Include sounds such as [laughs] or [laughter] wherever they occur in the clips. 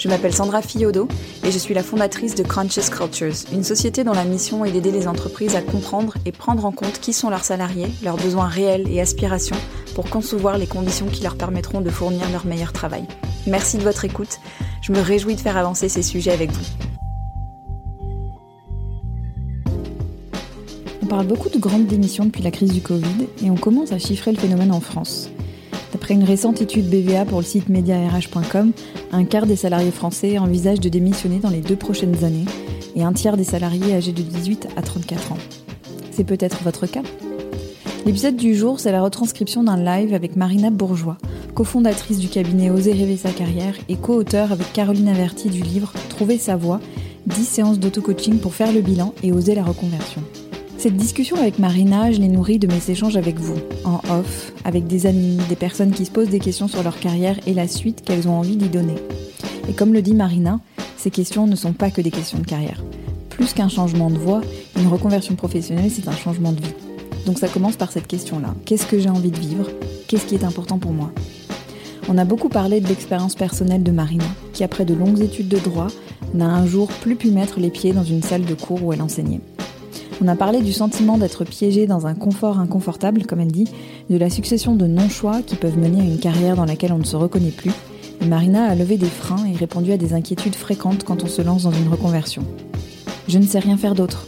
Je m'appelle Sandra Fiodo et je suis la fondatrice de Conscious Cultures, une société dont la mission est d'aider les entreprises à comprendre et prendre en compte qui sont leurs salariés, leurs besoins réels et aspirations pour concevoir les conditions qui leur permettront de fournir leur meilleur travail. Merci de votre écoute. Je me réjouis de faire avancer ces sujets avec vous. On parle beaucoup de grandes démissions depuis la crise du Covid et on commence à chiffrer le phénomène en France. D'après une récente étude BVA pour le site mediarh.com, un quart des salariés français envisagent de démissionner dans les deux prochaines années et un tiers des salariés âgés de 18 à 34 ans. C'est peut-être votre cas? L'épisode du jour, c'est la retranscription d'un live avec Marina Bourgeois, cofondatrice du cabinet Oser rêver sa carrière et co-auteur avec Caroline Averti du livre Trouver sa voie, 10 séances d'auto-coaching pour faire le bilan et oser la reconversion. Cette discussion avec Marina, je l'ai nourrie de mes échanges avec vous, en off, avec des amis, des personnes qui se posent des questions sur leur carrière et la suite qu'elles ont envie d'y donner. Et comme le dit Marina, ces questions ne sont pas que des questions de carrière. Plus qu'un changement de voie, une reconversion professionnelle, c'est un changement de vie. Donc ça commence par cette question-là. Qu'est-ce que j'ai envie de vivre? Qu'est-ce qui est important pour moi? On a beaucoup parlé de l'expérience personnelle de Marina, qui après de longues études de droit, n'a un jour plus pu mettre les pieds dans une salle de cours où elle enseignait. On a parlé du sentiment d'être piégé dans un confort inconfortable, comme elle dit, de la succession de non-choix qui peuvent mener à une carrière dans laquelle on ne se reconnaît plus. Et Marina a levé des freins et répondu à des inquiétudes fréquentes quand on se lance dans une reconversion. Je ne sais rien faire d'autre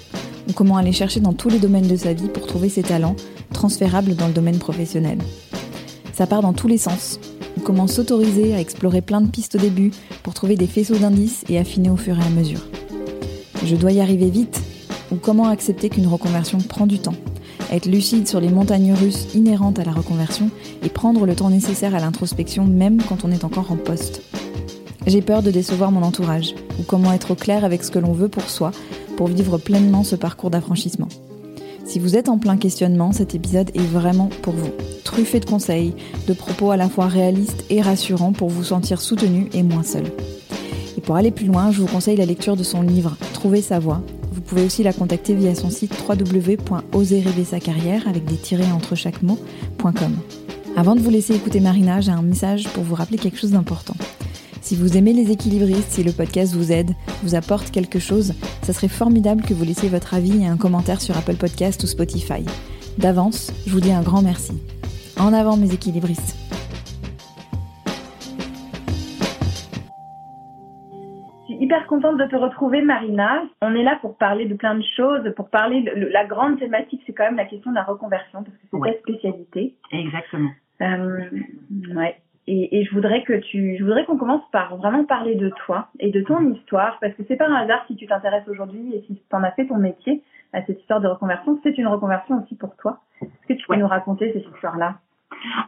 ou comment aller chercher dans tous les domaines de sa vie pour trouver ses talents transférables dans le domaine professionnel. Ça part dans tous les sens, ou comment s'autoriser à explorer plein de pistes au début pour trouver des faisceaux d'indices et affiner au fur et à mesure. Je dois y arriver vite, ou comment accepter qu'une reconversion prend du temps, être lucide sur les montagnes russes inhérentes à la reconversion et prendre le temps nécessaire à l'introspection même quand on est encore en poste. J'ai peur de décevoir mon entourage, ou comment être au clair avec ce que l'on veut pour soi pour vivre pleinement ce parcours d'affranchissement. Si vous êtes en plein questionnement, cet épisode est vraiment pour vous. Truffé de conseils, de propos à la fois réalistes et rassurants pour vous sentir soutenu et moins seul. Et pour aller plus loin, je vous conseille la lecture de son livre Trouver sa voie. Vous pouvez aussi la contacter via son site www.oserrêver avec des tirets entre chaque mot.com. Avant de vous laisser écouter Marina, j'ai un message pour vous rappeler quelque chose d'important. Si vous aimez les équilibristes, si le podcast vous aide, vous apporte quelque chose, ça serait formidable que vous laissiez votre avis et un commentaire sur Apple Podcast ou Spotify. D'avance, je vous dis un grand merci. En avant mes équilibristes. Hyper contente de te retrouver Marina. On est là pour parler de plein de choses, pour parler de la grande thématique, c'est quand même la question de la reconversion parce que c'est ta spécialité. Exactement. Euh, ouais. Et, et, je voudrais que tu, je voudrais qu'on commence par vraiment parler de toi et de ton histoire, parce que c'est pas un hasard si tu t'intéresses aujourd'hui et si tu en as fait ton métier à cette histoire de reconversion. C'est une reconversion aussi pour toi. Est-ce que tu peux nous raconter cette histoire-là?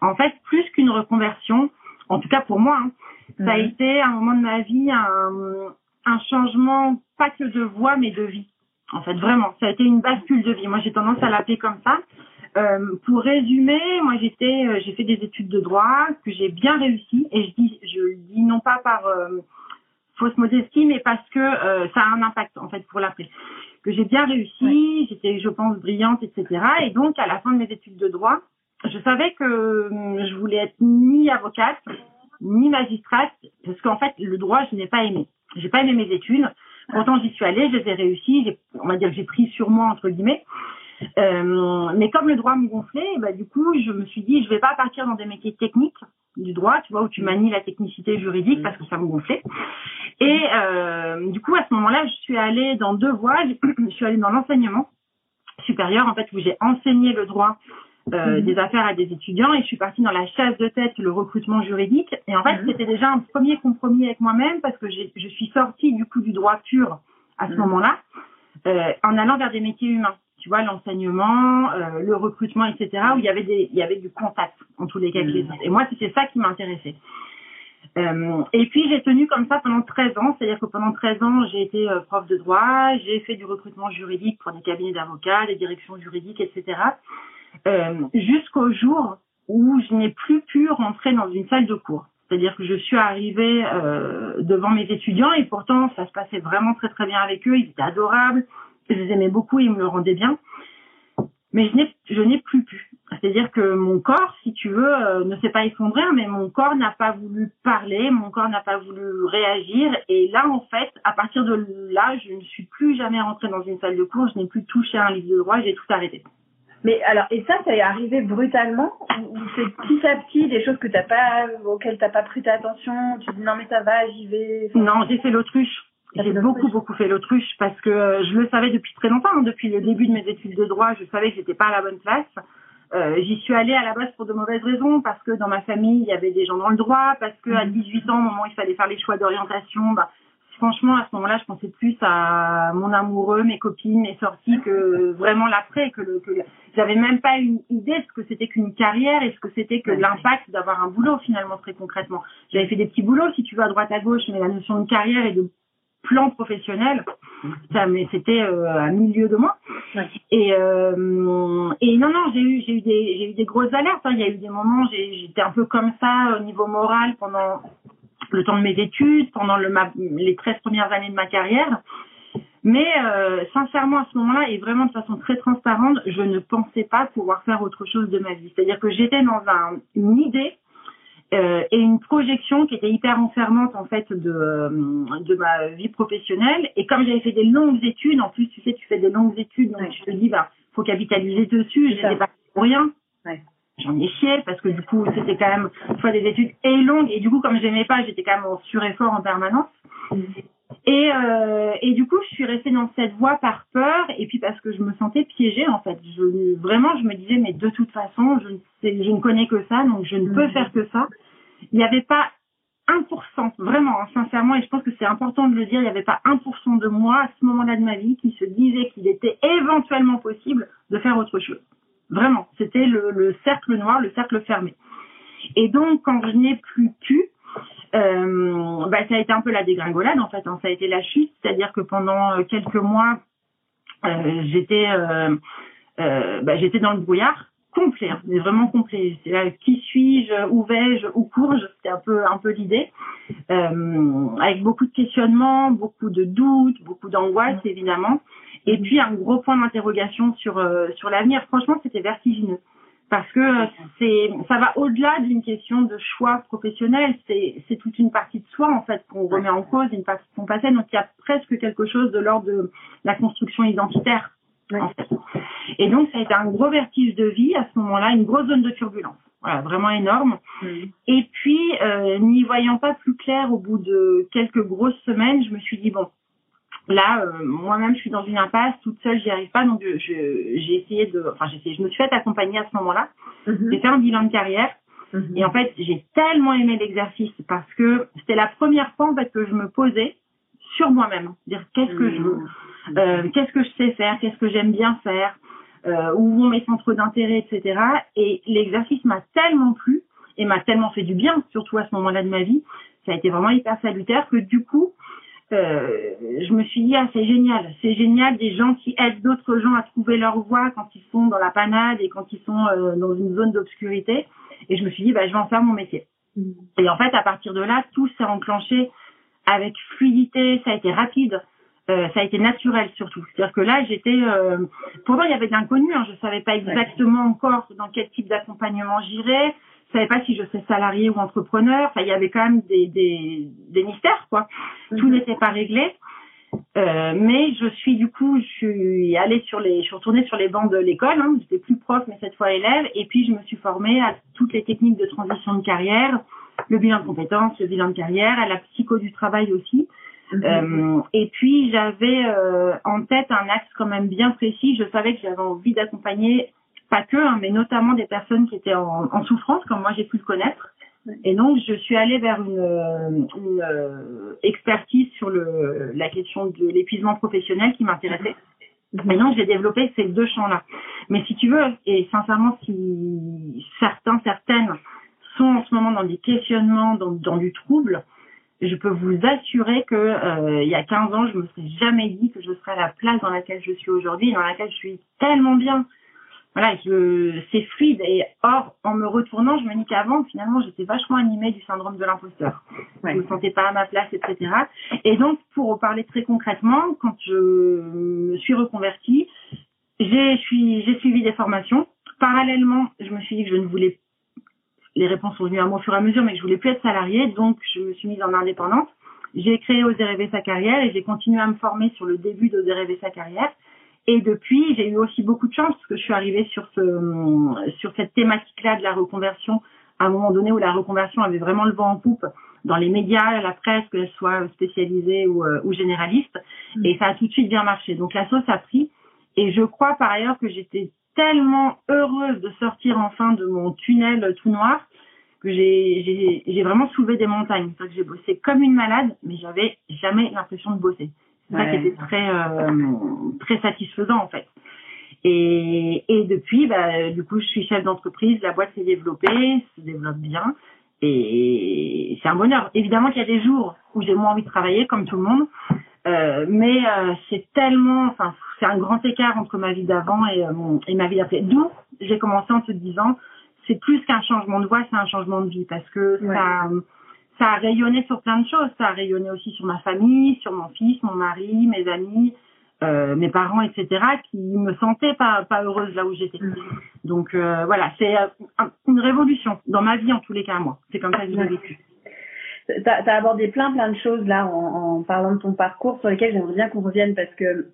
En fait, plus qu'une reconversion, en tout cas pour moi, hein, ça a été un moment de ma vie un, un changement pas que de voix mais de vie. En fait, vraiment, ça a été une bascule de vie. Moi, j'ai tendance à l'appeler comme ça. Euh, pour résumer, moi j'étais, euh, j'ai fait des études de droit que j'ai bien réussi et je dis, je le dis non pas par euh, fausse modestie, mais parce que ça a un impact en fait pour l'après. Que j'ai bien réussi, j'étais, je pense, brillante, etc. Et donc à la fin de mes études de droit, je savais que je voulais être ni avocate ni magistrate parce qu'en fait le droit je n'ai pas aimé. J'ai pas aimé mes études. Pourtant j'y suis allée, je les ai réussies. On va dire que j'ai pris sur moi entre guillemets. Euh, mais comme le droit me gonflait, bah, du coup, je me suis dit, je vais pas partir dans des métiers techniques du droit, tu vois, où tu manies la technicité juridique parce que ça me gonflait. Et euh, du coup, à ce moment-là, je suis allée dans deux voies. Je suis allée dans l'enseignement supérieur, en fait, où j'ai enseigné le droit euh, mhm. des affaires à des étudiants et je suis partie dans la chasse de tête, le recrutement juridique. Et en fait, mhm. c'était déjà un premier compromis avec moi-même parce que je suis sortie du coup du droit pur à ce mhm. moment-là. euh, en allant vers des métiers humains. Tu vois, l'enseignement, euh, le recrutement, etc., où il y avait des, il y avait du contact en tous les cas. Et moi, c'était ça qui m'intéressait. Euh, et puis j'ai tenu comme ça pendant 13 ans, c'est-à-dire que pendant 13 ans j'ai été euh, prof de droit, j'ai fait du recrutement juridique pour des cabinets d'avocats, des directions juridiques, etc. Euh, Jusqu'au jour où je n'ai plus pu rentrer dans une salle de cours. C'est-à-dire que je suis arrivée euh, devant mes étudiants et pourtant ça se passait vraiment très très bien avec eux, ils étaient adorables, je les aimais beaucoup, ils me le rendaient bien. Mais je n'ai plus pu. C'est-à-dire que mon corps, si tu veux, euh, ne s'est pas effondré, mais mon corps n'a pas voulu parler, mon corps n'a pas voulu réagir. Et là, en fait, à partir de là, je ne suis plus jamais rentrée dans une salle de cours, je n'ai plus touché un livre de droit, j'ai tout arrêté. Mais alors, et ça, ça est arrivé brutalement ou c'est petit à petit des choses que t'as pas, auxquelles t'as pas prêté attention, tu dis non mais ça va, j'y vais. Enfin, Non, j'ai fait l'autruche. J'ai beaucoup, beaucoup fait l'autruche parce que euh, je le savais depuis très longtemps. hein. Depuis le début de mes études de droit, je savais que j'étais pas à la bonne place. Euh, J'y suis allée à la base pour de mauvaises raisons, parce que dans ma famille, il y avait des gens dans le droit, parce que à 18 ans, au moment où il fallait faire les choix d'orientation, bah, franchement, à ce moment-là, je pensais plus à mon amoureux, mes copines, mes sorties, que vraiment l'après, que le, que le- j'avais même pas une idée de ce que c'était qu'une carrière et ce que c'était que l'impact d'avoir un boulot finalement très concrètement. J'avais fait des petits boulots, si tu veux, à droite à gauche, mais la notion de carrière et de plan professionnel, ça, mais c'était euh, à milieu de moi. Ouais. Et, euh, et non, non, j'ai eu, j'ai eu des, j'ai eu des grosses alertes. hein. Il y a eu des moments, j'ai- j'étais un peu comme ça au niveau moral pendant le temps de mes études, pendant le, ma, les 13 premières années de ma carrière. Mais euh, sincèrement, à ce moment-là, et vraiment de façon très transparente, je ne pensais pas pouvoir faire autre chose de ma vie. C'est-à-dire que j'étais dans un, une idée euh, et une projection qui était hyper enfermante en fait de, euh, de ma vie professionnelle. Et comme j'avais fait des longues études, en plus tu sais, tu fais des longues études, donc Ouais. tu te dis bah faut capitaliser dessus. Je n'étais pas pour rien. Ouais. J'en ai chié parce que du coup c'était quand même soit des études et longues et du coup comme j'aimais pas, j'étais quand même en sureffort en permanence. Et, euh, et du coup, je suis restée dans cette voie par peur et puis parce que je me sentais piégée en fait. Je, vraiment, je me disais mais de toute façon, je ne, je ne connais que ça, donc je ne peux faire que ça. Il n'y avait pas 1%, vraiment, hein, sincèrement, et je pense que c'est important de le dire, il n'y avait pas 1% de moi à ce moment-là de ma vie qui se disait qu'il était éventuellement possible de faire autre chose. Vraiment, c'était le, le cercle noir, le cercle fermé. Et donc, quand je n'ai plus pu, euh, bah, ça a été un peu la dégringolade en fait. hein. Ça a été la chute, c'est-à-dire que pendant euh, quelques mois, euh, j'étais, euh, bah, j'étais dans le brouillard complet, hein, vraiment complet. C'est là, qui suis-je, où vais-je, où cours-je? C'était un peu, un peu l'idée, avec beaucoup de questionnements, beaucoup de doutes, beaucoup d'angoisse évidemment, et puis un gros point d'interrogation sur euh, sur l'avenir. Franchement, c'était vertigineux parce que euh, c'est ça va au-delà d'une question de choix professionnel, c'est c'est toute une partie de soi en fait qu'on remet en cause, une partie de son passé, donc il y a presque quelque chose de l'ordre de la construction identitaire en fait. Et donc ça a été un gros vertige de vie à ce moment-là, une grosse zone de turbulence, voilà, vraiment énorme. Et puis, euh, n'y voyant pas plus clair au bout de quelques grosses semaines, je me suis dit, bon, là, euh, moi-même, je suis dans une impasse, toute seule, j'y arrive pas, donc j'ai essayé de... Enfin, j'ai essayé, je me suis fait accompagner à ce moment-là. Mhm. J'ai fait un bilan de carrière, Mhm. et en fait, j'ai tellement aimé l'exercice, parce que c'était la première fois, en fait, que je me posais sur moi-même, dire qu'est-ce que je veux, euh, qu'est-ce que je sais faire, qu'est-ce que j'aime bien faire, euh, où vont mes centres d'intérêt, etc. Et l'exercice m'a tellement plu et m'a tellement fait du bien, surtout à ce moment-là de ma vie. Ça a été vraiment hyper salutaire que du coup, euh, je me suis dit ah c'est génial, c'est génial des gens qui aident d'autres gens à trouver leur voie quand ils sont dans la panade et quand ils sont euh, dans une zone d'obscurité. Et je me suis dit bah je vais en faire mon métier. Mhm. Et en fait, à partir de là, tout s'est enclenché avec fluidité, ça a été rapide, euh, ça a été naturel surtout. C'est-à-dire que là, j'étais... Euh, pour moi, il y avait de l'inconnu, hein, je savais pas exactement encore dans quel type d'accompagnement j'irais, je savais pas si je serais salarié ou entrepreneur, enfin, il y avait quand même des, des, des mystères, quoi. Tout Mhm. n'était pas réglé. Euh, mais je suis du coup, je suis allée sur les, je suis retournée sur les bancs de l'école. Hein, J'étais plus prof, mais cette fois élève. Et puis je me suis formée à toutes les techniques de transition de carrière, le bilan de compétences, le bilan de carrière, à la psycho du travail aussi. Mhm. Euh, et puis j'avais euh, en tête un axe quand même bien précis. Je savais que j'avais envie d'accompagner pas que, hein, mais notamment des personnes qui étaient en, souffrance, comme moi j'ai pu le connaître. Et donc je suis allée vers une, euh, expertise sur la question de l'épuisement professionnel qui m'intéressait. Et donc, j'ai développé ces deux champs-là. Mais si tu veux, et sincèrement, si certains, certaines sont en ce moment dans des questionnements, dans, dans du trouble, je peux vous assurer que euh, il y a 15 ans, je me serais jamais dit que je serais à la place dans laquelle je suis aujourd'hui, dans laquelle je suis tellement bien. Voilà, je, c'est fluide. Et or, en me retournant, je me dis qu'avant, finalement, j'étais vachement animée du syndrome de l'imposteur. Je me sentais pas à ma place, etc. Et donc, pour parler très concrètement, quand je me suis reconvertie, j'ai, j'ai suivi des formations. Parallèlement, je me suis dit que je ne voulais les réponses sont venues à moi au fur et à mesure, mais que je voulais plus être salariée, donc je me suis mise en indépendante. J'ai créé Oser rêver sa carrière et j'ai continué à me former sur le début d'Oser rêver sa carrière. Et depuis, j'ai eu aussi beaucoup de chance parce que je suis arrivée sur ce, sur cette thématique-là de la reconversion à un moment donné où la reconversion avait vraiment le vent en poupe dans les médias, la presse, qu'elle soit spécialisée ou, euh, ou généraliste. Mm. Et ça a tout de suite bien marché. Donc la sauce a pris. Et je crois par ailleurs que j'étais tellement heureuse de sortir enfin de mon tunnel tout noir que j'ai j'ai vraiment soulevé des montagnes. Que j'ai bossé comme une malade, mais j'avais jamais l'impression de bosser. C'est ça qui était très euh, très satisfaisant en fait. Et, et depuis, bah, du coup, je suis chef d'entreprise, la boîte s'est développée, se développe bien, et c'est un bonheur. Évidemment qu'il y a des jours où j'ai moins envie de travailler, comme tout le monde, euh, mais euh, c'est tellement, enfin, c'est un grand écart entre ma vie d'avant et, euh, et ma vie d'après. D'où j'ai commencé en te disant, c'est plus qu'un changement de voix, c'est un changement de vie parce que ça, ça a rayonné sur plein de choses. Ça a rayonné aussi sur ma famille, sur mon fils, mon mari, mes amis, euh, mes parents, etc., qui me sentaient pas, pas heureuse là où j'étais. Mm. Donc euh, voilà, c'est une révolution dans ma vie en tous les cas, moi. C'est comme ça que j'ai vécu. Tu as, abordé plein plein de choses là en, en parlant de ton parcours sur lesquelles j'aimerais bien qu'on revienne parce que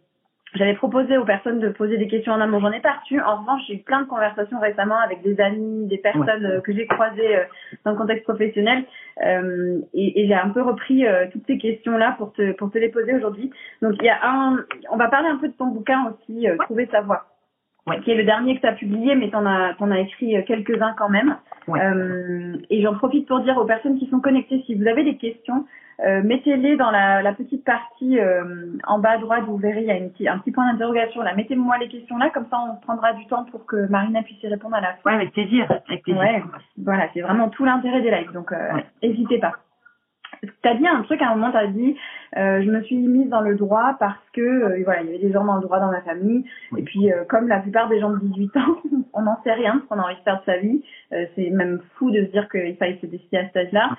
j'avais proposé aux personnes de poser des questions en amont. J'en ai pas reçu. En revanche, j'ai eu plein de conversations récemment avec des amis, des personnes euh, que j'ai croisées euh, dans le contexte professionnel. Euh, et, et j'ai un peu repris euh, toutes ces questions-là pour te, pour te les poser aujourd'hui. Donc, il y a un... On va parler un peu de ton bouquin aussi, Trouver sa voix ouais. qui est le dernier que tu as publié, mais tu en as, en as écrit quelques-uns quand même. Et j'en profite pour dire aux personnes qui sont connectées, si vous avez des questions, euh, mettez-les dans la, la, petite partie euh, en bas à droite, vous verrez, il y a une, un petit point d'interrogation là. Mettez-moi les questions là, comme ça on prendra du temps pour que Marina puisse y répondre à la fin. Ouais, avec plaisir. Avec plaisir. Ouais, voilà, c'est vraiment tout l'intérêt des lives, donc n'hésitez pas. T'as dit un truc à un moment, t'as dit, euh, je me suis mise dans le droit parce que euh, voilà, il y avait des gens dans le droit dans ma famille. Et puis, euh, comme la plupart des gens de 18 ans, [laughs] on n'en sait rien, parce qu'on a envie de faire de sa vie. Euh, c'est même fou de se dire qu'il fallait se décider à cet âge-là.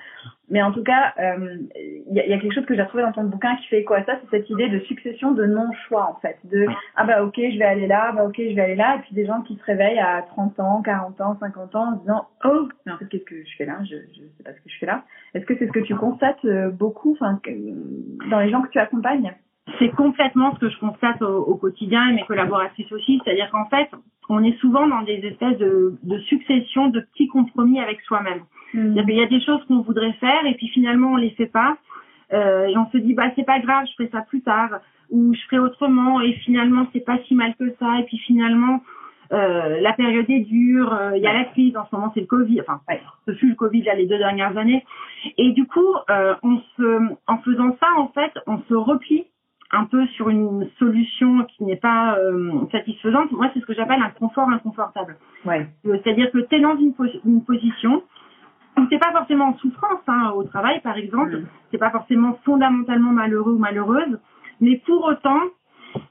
Mais en tout cas, il y, a, y, a, quelque chose que j'ai trouvé dans ton bouquin qui fait quoi? Ça C'est cette idée de succession de non-choix en fait. De ah bah ok, je vais aller là, bah ok, je vais aller là. Et puis des gens qui se réveillent à 30 ans, 40 ans, 50 ans en disant oh, mais en fait qu'est-ce que je fais là? Je je sais pas ce que je fais là. Est-ce que c'est ce que tu constates beaucoup, enfin dans les gens que tu accompagnes. C'est complètement ce que je constate au, au, quotidien et mes collaboratrices aussi, c'est-à-dire qu'en fait, on est souvent dans des espèces de, de succession de petits compromis avec soi-même. Mmh. Il y a des choses qu'on voudrait faire et puis finalement on les fait pas. Euh, et on se dit bah c'est pas grave, je ferai ça plus tard. Ou je ferai autrement et finalement c'est pas si mal que ça. Et puis finalement euh, la période est dure, euh, il y a la crise, en ce moment c'est le Covid, enfin ce fut le Covid là les deux dernières années. Et du coup, euh, on se, en faisant ça, en fait, on se replie un peu sur une solution qui n'est pas satisfaisante. Moi, c'est ce que j'appelle un confort inconfortable. Ouais. C'est-à-dire que tu es dans une, une position où t'es pas forcément en souffrance hein, au travail, par exemple, mmh. t'es pas forcément fondamentalement malheureux ou malheureuse, mais pour autant,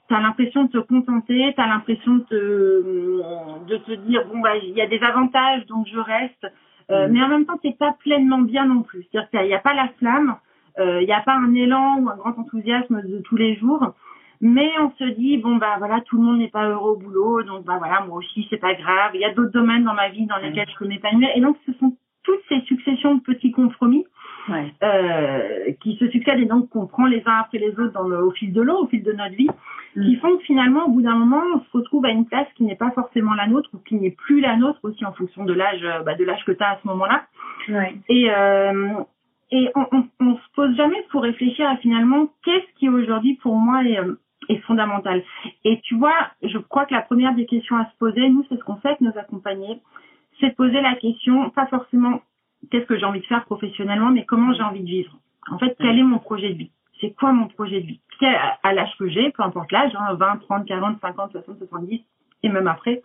tu as l'impression de te contenter, tu as l'impression de te, de te dire bon bah il y a des avantages donc je reste, euh, mmh. mais en même temps t'es pas pleinement bien non plus. C'est-à-dire qu'il n'y a, pas la flamme, euh, il n'y a pas un élan ou un grand enthousiasme de tous les jours, mais on se dit bon bah voilà tout le monde n'est pas heureux au boulot donc bah voilà moi aussi c'est pas grave. Il y a d'autres domaines dans ma vie dans lesquels je peux m'épanouir et donc ce sont toutes ces successions de petits compromis ouais. euh, qui se succèdent et donc qu'on prend les uns après les autres dans le, au fil de l'eau, au fil de notre vie, mm. qui font que finalement, au bout d'un moment, on se retrouve à une place qui n'est pas forcément la nôtre ou qui n'est plus la nôtre aussi en fonction de l'âge, euh, bah, de l'âge que tu as à ce moment-là. Ouais. Et euh, et on, on, on, se pose jamais pour réfléchir à finalement qu'est-ce qui aujourd'hui pour moi est, euh, est fondamental. Et tu vois, je crois que la première des questions à se poser, nous, c'est ce qu'on fait avec nos accompagnés, c'est de poser la question, pas forcément qu'est-ce que j'ai envie de faire professionnellement, mais comment j'ai envie de vivre. En fait, quel est mon projet de vie? C'est quoi mon projet de vie? À l'âge que j'ai, peu importe l'âge, 20, 30, 40, 50, 60, 70, et même après,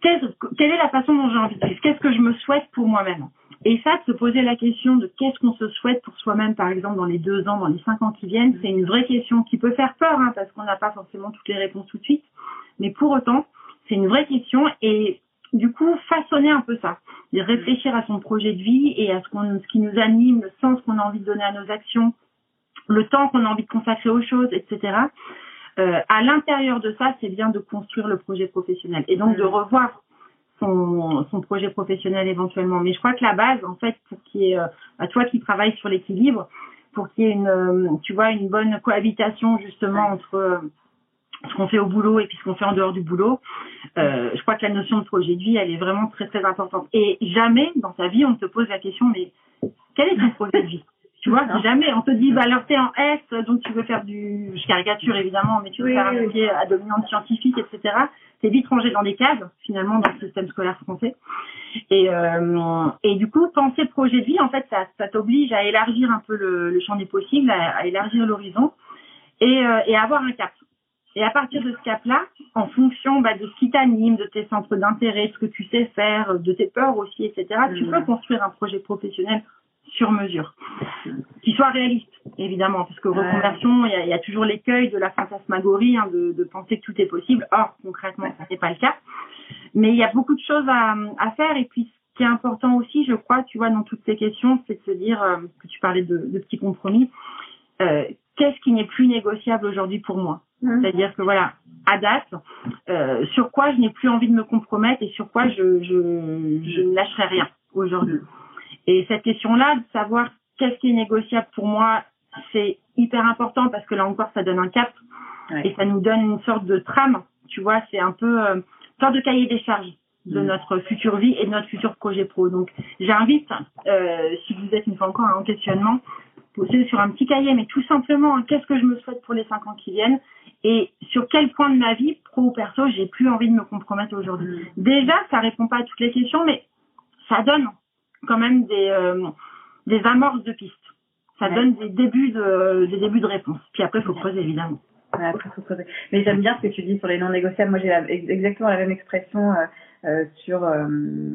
quelle est la façon dont j'ai envie de vivre? Qu'est-ce que je me souhaite pour moi-même? Et ça, de se poser la question de qu'est-ce qu'on se souhaite pour soi-même, par exemple, dans les deux ans, dans les cinq ans qui viennent, c'est une vraie question qui peut faire peur, hein, parce qu'on n'a pas forcément toutes les réponses tout de suite. Mais pour autant, c'est une vraie question et du coup, façonner un peu ça, de réfléchir à son projet de vie et à ce, ce qui nous anime, le sens qu'on a envie de donner à nos actions, le temps qu'on a envie de consacrer aux choses, etc. Euh, à l'intérieur de ça, c'est bien de construire le projet professionnel et donc de mm. revoir son, son projet professionnel éventuellement. Mais je crois que la base, en fait, pour qu'il y ait, euh, à toi qui travailles sur l'équilibre, pour qu'il y ait une, euh, tu vois, une bonne cohabitation justement entre ce qu'on fait au boulot et puis ce qu'on fait en dehors du boulot, euh, je crois que la notion de projet de vie, elle est vraiment très très importante. Et jamais dans sa vie on te pose la question, mais quel est ton [laughs] projet de vie? Tu vois, jamais on te dit, bah alors t'es en S, donc tu veux faire du, je caricature évidemment, mais tu veux faire un métier à dominante scientifique, etc. T'es vite rangé dans des cases finalement dans le système scolaire français. Et euh, et du coup, penser projet de vie, en fait, ça, ça t'oblige à élargir un peu le, le champ des possibles, à, à élargir l'horizon et, euh, et à avoir un cap. Et à partir de ce cap-là, en fonction bah, de ce qui t'anime, de tes centres d'intérêt, de ce que tu sais faire, de tes peurs aussi, etc., tu peux construire un projet professionnel sur mesure, qui soit réaliste, évidemment, parce que reconversion, il y a, toujours l'écueil de la fantasmagorie, hein, de, de, penser que tout est possible. Or, concrètement, ça n'est pas le cas. Mais il y a beaucoup de choses à, à, faire. Et puis, ce qui est important aussi, je crois, tu vois, dans toutes ces questions, c'est de se dire euh, que tu parlais de, de petits compromis. Euh, Qu'est-ce qui n'est plus négociable aujourd'hui pour moi Mmh. C'est-à-dire que voilà, à date, euh, sur quoi je n'ai plus envie de me compromettre et sur quoi je, je, je ne lâcherai rien aujourd'hui. Mmh. Et cette question-là, de savoir qu'est-ce qui est négociable pour moi, c'est hyper important parce que là encore, ça donne un cap et ça nous donne une sorte de trame. Tu vois, c'est un peu euh, sorte de cahier des charges de mmh. notre future vie et de notre futur projet pro. Donc, j'invite, euh, si vous êtes une fois encore en questionnement, poser sur un petit cahier, mais tout simplement, hein, qu'est-ce que je me souhaite pour les cinq ans qui viennent et sur quel point de ma vie, pro ou perso, j'ai plus envie de me compromettre aujourd'hui. Mm. Déjà, ça répond pas à toutes les questions, mais ça donne quand même des, euh, des amorces de pistes. Ça donne des débuts de, des débuts de réponse. Puis après, il faut creuser, évidemment. Ouais, après, faut creuser. Mais j'aime bien ce que tu dis sur les non négociables. Moi, j'ai exactement la même expression euh, euh, sur euh,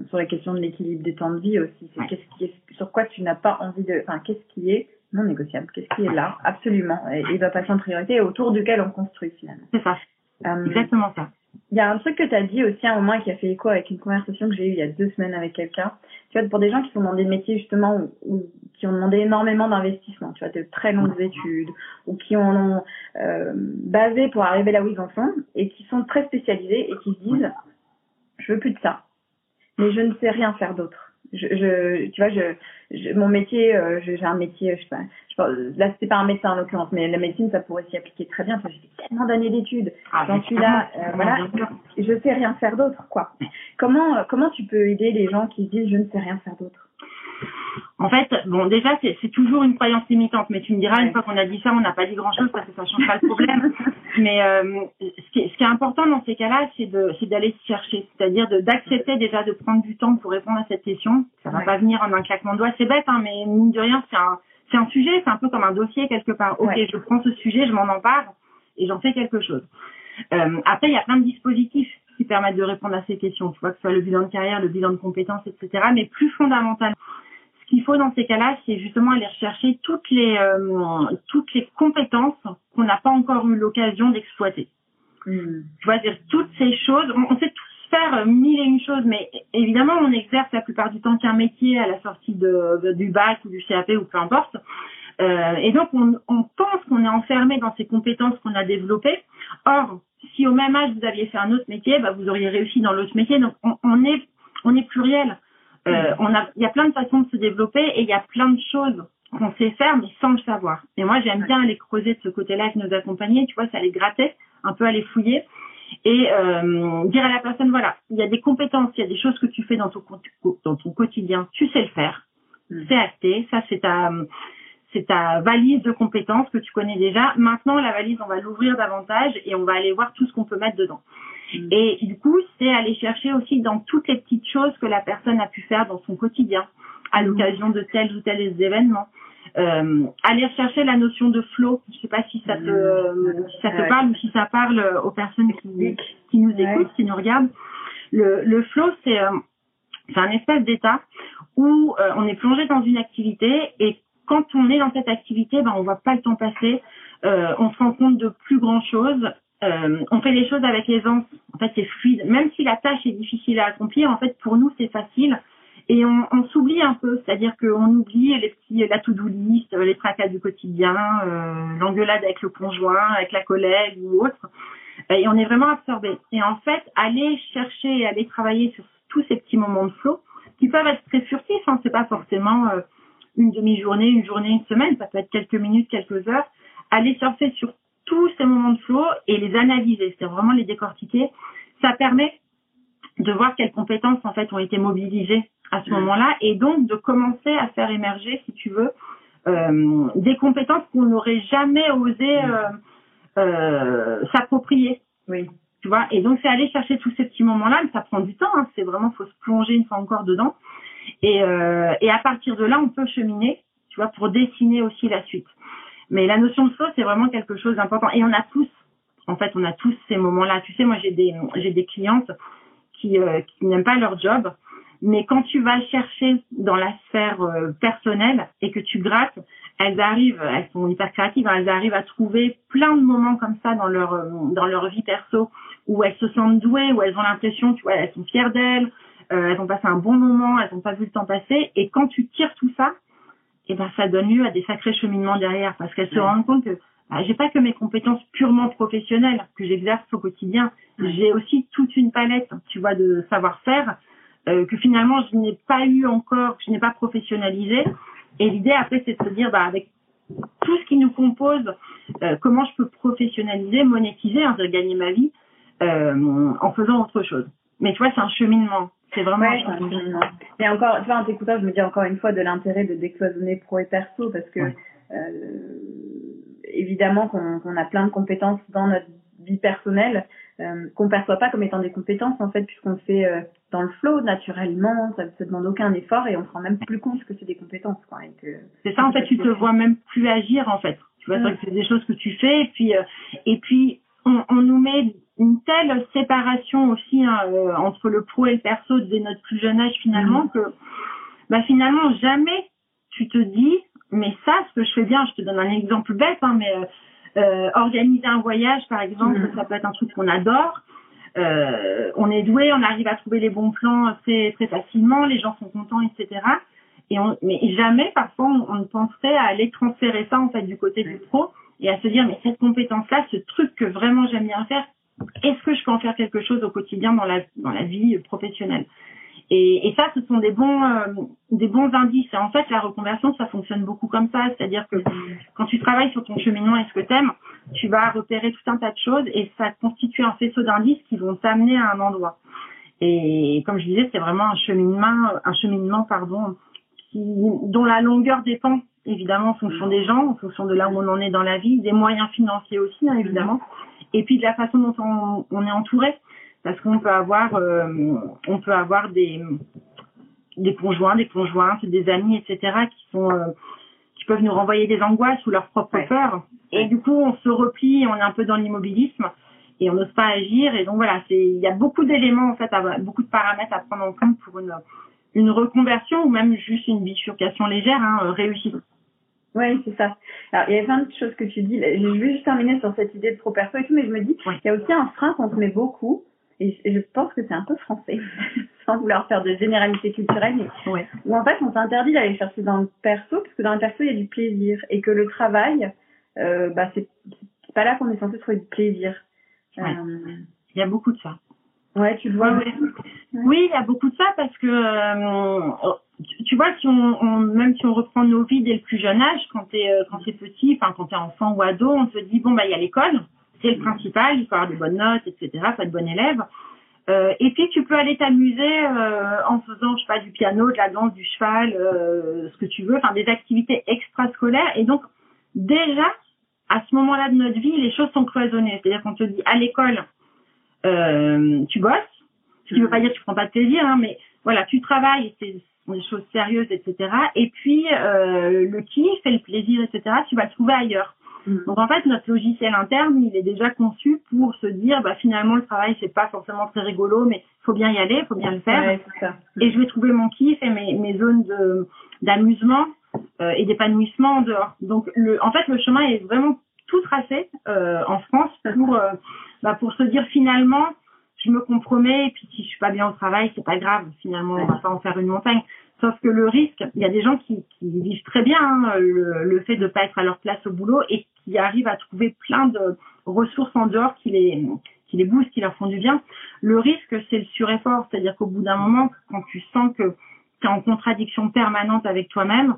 sur les questions de l'équilibre des temps de vie aussi. C'est qu'est-ce qui est, sur quoi tu n'as pas envie de, enfin, qu'est-ce qui est non négociable, qu'est-ce qui est là, absolument, et il va passer en priorité autour duquel on construit finalement. C'est ça. Euh, Exactement ça. Il y a un truc que tu as dit aussi à un moment qui a fait écho avec une conversation que j'ai eue il y a deux semaines avec quelqu'un. Tu vois, pour des gens qui sont dans des métiers justement où, qui ont demandé énormément d'investissement, tu vois, de très longues études, ou qui ont euh, basé pour arriver là où ils en sont, et qui sont très spécialisés et qui se disent, je veux plus de ça, mais je ne sais rien faire d'autre je, je, tu vois, je, mon métier, euh, j'ai un métier, je sais pas, je, là c'était pas un médecin en l'occurrence, mais la médecine ça pourrait s'y appliquer très bien. J'ai fait tellement d'années d'études, ah, j'en suis là, euh, voilà, je sais rien faire d'autre, quoi. Comment, comment tu peux aider les gens qui disent je ne sais rien faire d'autre? En fait, bon, déjà, c'est toujours une croyance limitante, mais tu me diras, une fois qu'on a dit ça, on n'a pas dit grand-chose parce que ça change pas le problème. [laughs] mais euh, ce, qui est, ce, qui est, important dans ces cas-là, c'est d'aller chercher, c'est-à-dire d'accepter déjà de prendre du temps pour répondre à cette question. Ça va pas venir en un claquement de doigts, c'est bête, hein, mais mine de rien, c'est un, sujet, c'est un peu comme un dossier quelque part. Ok, je prends ce sujet, je m'en empare et j'en fais quelque chose. Euh, après, il y a plein de dispositifs qui permettent de répondre à ces questions. Tu vois, que ce soit le bilan de carrière, le bilan de compétences, etc. Mais plus fondamentalement, ce qu'il faut dans ces cas-là, c'est justement aller rechercher toutes les euh, toutes les compétences qu'on n'a pas encore eu l'occasion d'exploiter. Hmm. Tu vois, dire toutes ces choses, on, sait tous faire mille et une choses, mais évidemment, on exerce la plupart du temps qu'un métier à la sortie de, du bac ou du CAP ou peu importe. Euh, et donc, on, on pense qu'on est enfermé dans ces compétences qu'on a développées. Or, si au même âge vous aviez fait un autre métier, bah, vous auriez réussi dans l'autre métier. Donc, on, on est on est pluriel. Euh, on a, il y a plein de façons de se développer et il y a plein de choses qu'on sait faire mais sans le savoir. Et moi j'aime bien aller creuser de ce côté-là avec nos accompagnés, tu vois, ça les gratter, un peu aller fouiller et euh, dire à la personne voilà, il y a des compétences, il y a des choses que tu fais dans ton dans ton quotidien, tu sais le faire, mm. c'est acté, ça c'est ta c'est ta valise de compétences que tu connais déjà. Maintenant la valise on va l'ouvrir davantage et on va aller voir tout ce qu'on peut mettre dedans. Mm. Et du coup, c'est aller chercher aussi dans toutes les petites choses que la personne a pu faire dans son quotidien, à mm. l'occasion de tels ou tels événements. euh, aller chercher la notion de flow. Je sais pas si ça te, mmh. si ça te parle ou si ça parle aux personnes qui, qui nous écoutent, qui nous regardent. Le, le flow, c'est euh, un espèce d'état où euh, on est plongé dans une activité et quand on est dans cette activité, ben on voit pas le temps passer, euh, on se rend compte de plus grand chose, euh, on fait les choses avec aisance. En fait, c'est fluide. Même si la tâche est difficile à accomplir, en fait, pour nous, c'est facile. Et on, s'oublie un peu, c'est-à-dire qu'on oublie les petits, la to-do list, les tracas du quotidien, euh, l'engueulade avec le conjoint, avec la collègue ou autre. Et on est vraiment absorbé. Et en fait, aller chercher aller travailler sur tous ces petits moments de flow, qui peuvent être très furtifs, hein, c'est pas forcément euh, une demi-journée, une journée, une semaine, ça peut être quelques minutes, quelques heures. Aller surfer sur tous ces moments de flow et les analyser, c'est vraiment les décortiquer. Ça permet de voir quelles compétences en fait ont été mobilisées à ce moment-là et donc de commencer à faire émerger, si tu veux, euh, des compétences qu'on n'aurait jamais osé euh, euh, s'approprier. Oui. Tu vois, et donc c'est aller chercher tous ces petits moments-là, mais ça prend du temps. Hein, c'est vraiment faut se plonger une fois encore dedans. Et, euh, et à partir de là, on peut cheminer, tu vois, pour dessiner aussi la suite. Mais la notion de flow, c'est vraiment quelque chose d'important. Et on a tous, en fait, on a tous ces moments-là. Tu sais, moi, j'ai des, j'ai des clientes qui, euh, qui n'aiment pas leur job, mais quand tu vas chercher dans la sphère euh, personnelle et que tu grattes, elles arrivent, elles sont hyper créatives, hein, elles arrivent à trouver plein de moments comme ça dans leur euh, dans leur vie perso où elles se sentent douées, où elles ont l'impression, tu vois, elles sont fières d'elles, euh, elles ont passé un bon moment, elles n'ont pas vu le temps passer. Et quand tu tires tout ça, et eh ben ça donne lieu à des sacrés cheminements derrière parce qu'elles se rendent compte que bah, j'ai pas que mes compétences purement professionnelles que j'exerce au quotidien, j'ai aussi toute une palette, tu vois, de savoir-faire euh, que finalement je n'ai pas eu encore, que je n'ai pas professionnalisé. Et l'idée après c'est de se dire, bah avec tout ce qui nous compose, euh, comment je peux professionnaliser, monétiser, hein, de gagner ma vie euh, en faisant autre chose. Mais tu vois, c'est un cheminement. C'est vraiment un cheminement. Et encore, tu vois, en t'écoutant, je me dis encore une fois de l'intérêt de décloisonner pro et perso parce que euh, évidemment qu'on a plein de compétences dans notre vie personnelle euh, qu'on perçoit pas comme étant des compétences en fait puisqu'on fait euh, dans le flow naturellement. Ça ne se demande aucun effort et on se rend même plus compte que c'est des compétences quoi c'est ça en fait tu te vois même plus agir en fait. Tu vois c'est des choses que tu fais et puis euh, et puis on, on, nous met une telle séparation aussi hein, euh, entre le pro et le perso dès notre plus jeune âge finalement mmh. que bah finalement jamais tu te dis mais ça ce que je fais bien je te donne un exemple bête hein, mais euh, organiser un voyage, par exemple, mm. ça peut être un truc qu'on adore. Euh, on est doué, on arrive à trouver les bons plans très, très facilement, les gens sont contents, etc. Et on, mais jamais, parfois, on, ne penserait à aller transférer ça en fait du côté du pro et à se dire mais cette compétence-là, ce truc que vraiment j'aime bien faire, est-ce que je peux en faire quelque chose au quotidien dans la dans la vie professionnelle? Et, et, ça, ce sont des bons, euh, des bons indices. Et en fait, la reconversion, ça fonctionne beaucoup comme ça. C'est-à-dire que quand tu travailles sur ton cheminement et ce que t'aimes, tu vas repérer tout un tas de choses et ça constitue un faisceau d'indices qui vont t'amener à un endroit. Et comme je disais, c'est vraiment un cheminement, un cheminement, pardon, qui, dont la longueur dépend évidemment en fonction des gens, en fonction de là où on en est dans la vie, des moyens financiers aussi, hein, évidemment, et puis de la façon dont on, on est entouré parce qu'on peut avoir euh, on peut avoir des des conjoints, des conjointes, des amis, etc. qui sont euh, qui peuvent nous renvoyer des angoisses ou leurs propres peurs. Et du coup, on se replie, on est un peu dans l'immobilisme et on n'ose pas agir. Et donc voilà, c'est il y a beaucoup d'éléments en fait, beaucoup de paramètres à prendre en compte pour une une reconversion ou même juste une bifurcation légère hein, réussie. Oui, c'est ça. Alors, il y a plein de choses que tu dis. Je vais juste terminer sur cette idée de pro perso et tout, mais je me dis, il y a aussi un frein qu'on se met beaucoup, et je pense que c'est un peu français, [laughs] sans vouloir faire de généralité culturelle, mais où en fait on s'interdit d'aller chercher dans le perso, parce que dans le perso il y a du plaisir, et que le travail, euh, bah c'est pas là qu'on est censé trouver du plaisir. Euh... Il y a beaucoup de ça. Ouais, tu vois. Ouais, Oui, il y a beaucoup de ça parce que euh, tu, vois, si on, on, même si on reprend nos vies dès le plus jeune âge, quand t'es euh, quand t'es petit, enfin quand t'es enfant ou ado, on te dit bon bah il y a l'école c'est le principal, il faut avoir des bonnes notes, etc., faut être bon élève. Euh, et puis tu peux aller t'amuser euh, en faisant, je sais pas, du piano, de la danse, du cheval, euh, ce que tu veux, enfin des activités extrascolaires. Et donc déjà, à ce moment-là de notre vie, les choses sont cloisonnées. C'est-à-dire qu'on te dit à l'école, euh, tu bosses, ce qui ne veut pas dire que tu prends pas de plaisir, hein, mais voilà, tu travailles, des choses sérieuses, etc. Et puis euh, le kiff et le plaisir, etc. Tu vas le trouver ailleurs. Mm. Donc en fait, notre logiciel interne, il est déjà conçu pour se dire, bah finalement le travail c'est pas forcément très rigolo, mais il faut bien y aller, il faut bien le faire. Et je vais trouver mon kiff et mes, mes zones de d'amusement euh, et d'épanouissement en dehors. Donc le, en fait, le chemin est vraiment tout tracé euh, en France pour euh, bah, pour se dire finalement je me compromets et puis si je suis pas bien au travail c'est pas grave. Finalement on va pas en faire une montagne. Sauf que le risque il y a des gens qui, qui vivent très bien hein, le, le, fait de pas être à leur place au boulot et qui arrivent à trouver plein de ressources en dehors qui les qui les boostent qui leur font du bien. Le risque c'est le sureffort c'est-à-dire qu'au bout d'un moment quand tu sens que tu es en contradiction permanente avec toi-même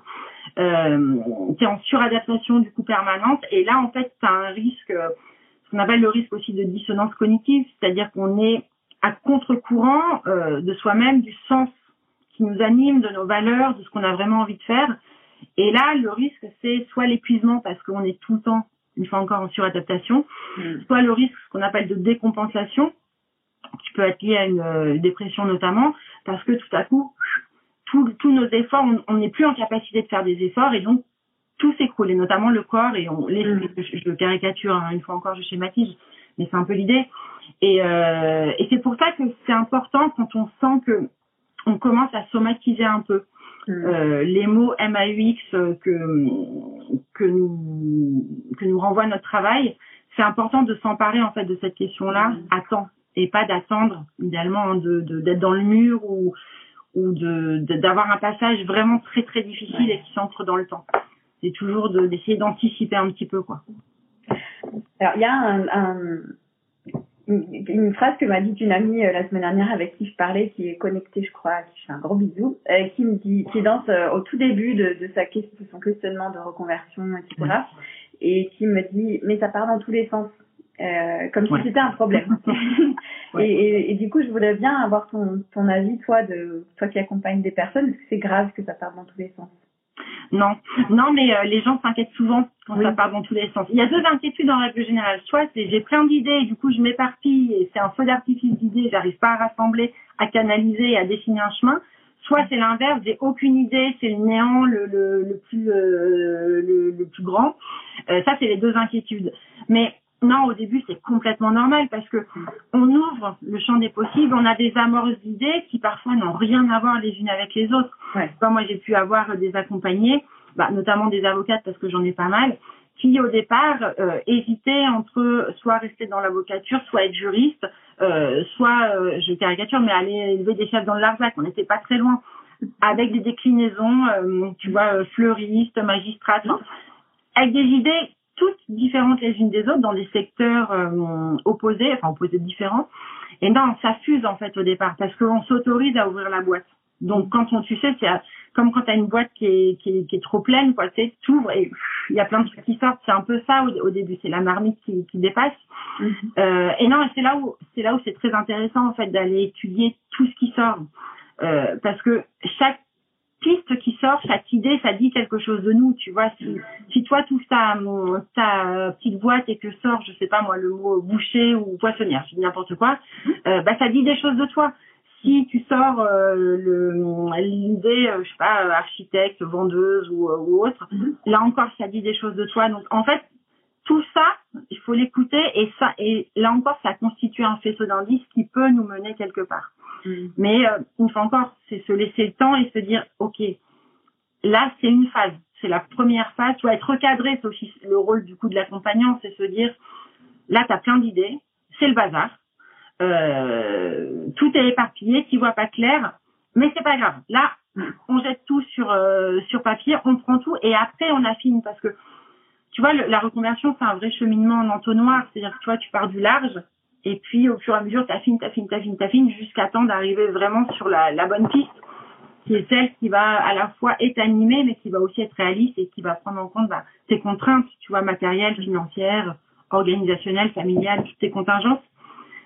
euh, tu es en suradaptation du coup permanente et là en fait tu as un risque ce qu'on appelle le risque aussi de dissonance cognitive, c'est-à-dire qu'on est à contre-courant euh, de soi-même, du sens qui nous anime, de nos valeurs, de ce qu'on a vraiment envie de faire. Et là, le risque, c'est soit l'épuisement parce qu'on est tout le temps, une fois encore, en suradaptation, mm. soit le risque, ce qu'on appelle de décompensation, qui peut être lié à une euh, dépression notamment, parce que tout à coup, tous nos efforts, on n'est plus en capacité de faire des efforts et donc tout s'écroule, et notamment le corps, et on, les, mm. je, caricature, hein, une fois encore, je schématise, mais c'est un peu l'idée. Et, euh, et c'est pour ça que c'est important quand on sent que on commence à somatiser un peu. Mm. Euh, les mots MAUX que que nous que nous renvoie notre travail, c'est important de s'emparer en fait de cette question-là mm. à temps et pas d'attendre idéalement hein, de d'être dans le mur ou ou de d'avoir un passage vraiment très très difficile et qui s'entre dans le temps c'est toujours d'essayer d'anticiper un petit peu quoi. Alors il y a un, un, une, phrase que m'a dit une amie euh, la semaine dernière avec qui je parlais, qui est connectée, je crois, qui fait un gros bisou, euh, qui me dit, qui danse euh, au tout début de, de sa question, de son questionnement de reconversion, etc. Et qui me dit, mais ça part dans tous les sens. Euh, comme si c'était un problème. [laughs] et, et, et, du coup, je voudrais bien avoir ton, ton avis, toi, de toi qui accompagnes des personnes, est-ce que c'est grave que ça parte dans tous les sens? Non, non, mais euh, les gens s'inquiètent souvent quand ça part dans tous les sens. Il y a deux inquiétudes en règle générale. Soit c'est j'ai plein d'idées, et du coup je m'éparpille et c'est un feu d'artifice d'idées, j'arrive pas à rassembler, à canaliser et à dessiner un chemin. Soit c'est l'inverse, j'ai aucune idée, c'est le néant le, le, le plus euh, le, le, plus grand. Euh, ça c'est les deux inquiétudes. Mais non, au début, c'est complètement normal parce que on ouvre le champ des possibles, on a des amorces d'idées qui parfois n'ont rien à voir les unes avec les autres. Ouais. moi, j'ai pu avoir des accompagnés, bah, notamment des avocates parce que j'en ai pas mal, qui au départ euh, hésitaient entre soit rester dans l'avocature, soit être juriste, euh, soit, euh, je caricature, mais aller élever des chefs dans le Larzac. On n'était pas très loin, avec des déclinaisons, euh, tu vois, fleuristes, magistrates, avec des idées toutes différentes les unes des autres dans des secteurs euh, opposés, enfin opposés différents. Et non, ça fuse en fait au départ parce qu'on s'autorise à ouvrir la boîte. Donc quand on, tu sais, c'est comme quand tu as une boîte qui est, qui est, qui est trop pleine, quoi, tu sais, t'ouvres et il y a plein de trucs qui sortent. C'est un peu ça au, début, c'est la marmite qui, qui dépasse. Mm-hmm. euh, et non, c'est là où c'est là où c'est très intéressant en fait d'aller étudier tout ce qui sort. Euh, parce que chaque piste qui sort, chaque idée, ça dit quelque chose de nous, tu vois. Si, si toi, tout ta, ta petite boîte et que sort, je sais pas moi, le mot boucher ou poissonnière, je dis n'importe quoi, euh, bah ça dit des choses de toi. Si tu sors euh, l'idée, euh, je sais pas, architecte, vendeuse ou, ou autre, mm-hmm. là encore, ça dit des choses de toi. Donc en fait, tout ça, il faut l'écouter et ça, et là encore, ça constitue un faisceau d'indices qui peut nous mener quelque part. Mm. Mais euh, une fois encore, c'est se laisser le temps et se dire, ok, là c'est une phase, c'est la première phase. Tu vas être recadré, c'est aussi le rôle du coup de l'accompagnant, c'est se dire, là tu as plein d'idées, c'est le bazar, euh, tout est éparpillé, tu vois pas clair, mais c'est pas grave. Là, on jette tout sur euh, sur papier, on prend tout et après on affine parce que tu vois, la reconversion, c'est un vrai cheminement en entonnoir. C'est-à-dire tu vois, tu pars du large et puis, au fur et à mesure, t'affines, t'affines, t'affines, t'affines, jusqu'à temps d'arriver vraiment sur la, la, bonne piste, qui est celle qui va à la fois être animée, mais qui va aussi être réaliste et qui va prendre en compte bah, tes contraintes, tu vois, matérielles, financières, organisationnelles, familiales, toutes tes contingences.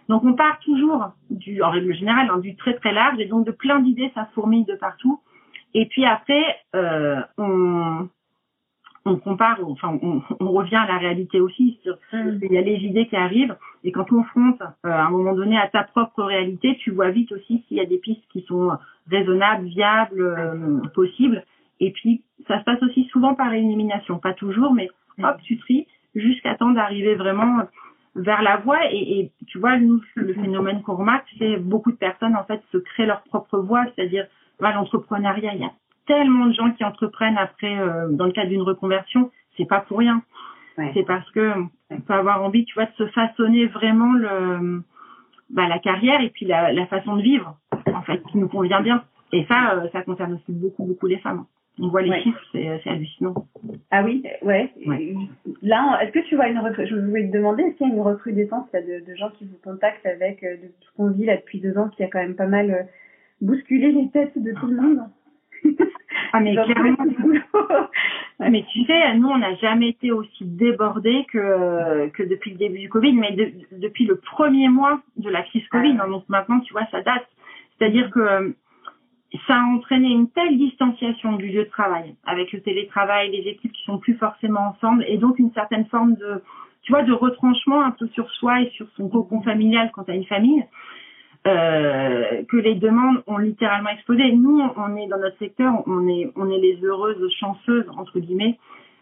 Donc, on part toujours, du, en règle générale, hein, du très très large, et donc de plein d'idées, ça fourmille de partout. Et puis après, euh, on, on compare, enfin, on, on, revient à la réalité aussi. Sur, mm. Il y a les idées qui arrivent, et quand on confronte euh, à un moment donné à ta propre réalité, tu vois vite aussi s'il y a des pistes qui sont raisonnable, viable, possible. Et puis, ça se passe aussi souvent par élimination, pas toujours, mais hop, tu tries jusqu'à temps d'arriver vraiment vers la voie. Et, et, tu vois, nous, le phénomène qu'on remarque, c'est beaucoup de personnes, en fait, se créent leur propre voie, c'est-à-dire, bah, l'entrepreneuriat, il y a tellement de gens qui entreprennent après, euh, dans le cadre d'une reconversion, c'est pas pour rien. C'est parce que on peut avoir envie, tu vois, de se façonner vraiment le, bah, la carrière et puis la, la façon de vivre, en fait, qui nous convient bien. Et ça, euh, ça concerne aussi beaucoup, beaucoup les femmes. On voit les chiffres, c'est hallucinant. Ah oui, ouais. Là, est-ce que tu vois une je voulais te demander, est-ce qu'il y a une recrudescence de, de gens qui vous contactent avec euh, de ce qu'on vit là depuis deux ans, qui a quand même pas mal euh, bousculé les têtes de tout le monde? Ah mais clairement. [laughs] mais tu sais, nous on n'a jamais été aussi débordés que que depuis le début du Covid, mais depuis le premier mois de la crise Covid. Ah donc maintenant, tu vois, ça date. C'est-à-dire que ça a entraîné une telle distanciation du lieu de travail avec le télétravail, les équipes qui sont plus forcément ensemble, et donc une certaine forme de, tu vois, de retranchement un peu sur soi et sur son cocon familial quand tu as une famille. Euh, que les demandes ont littéralement explosé. Nous, on est dans notre secteur, on est, on est les heureuses chanceuses entre guillemets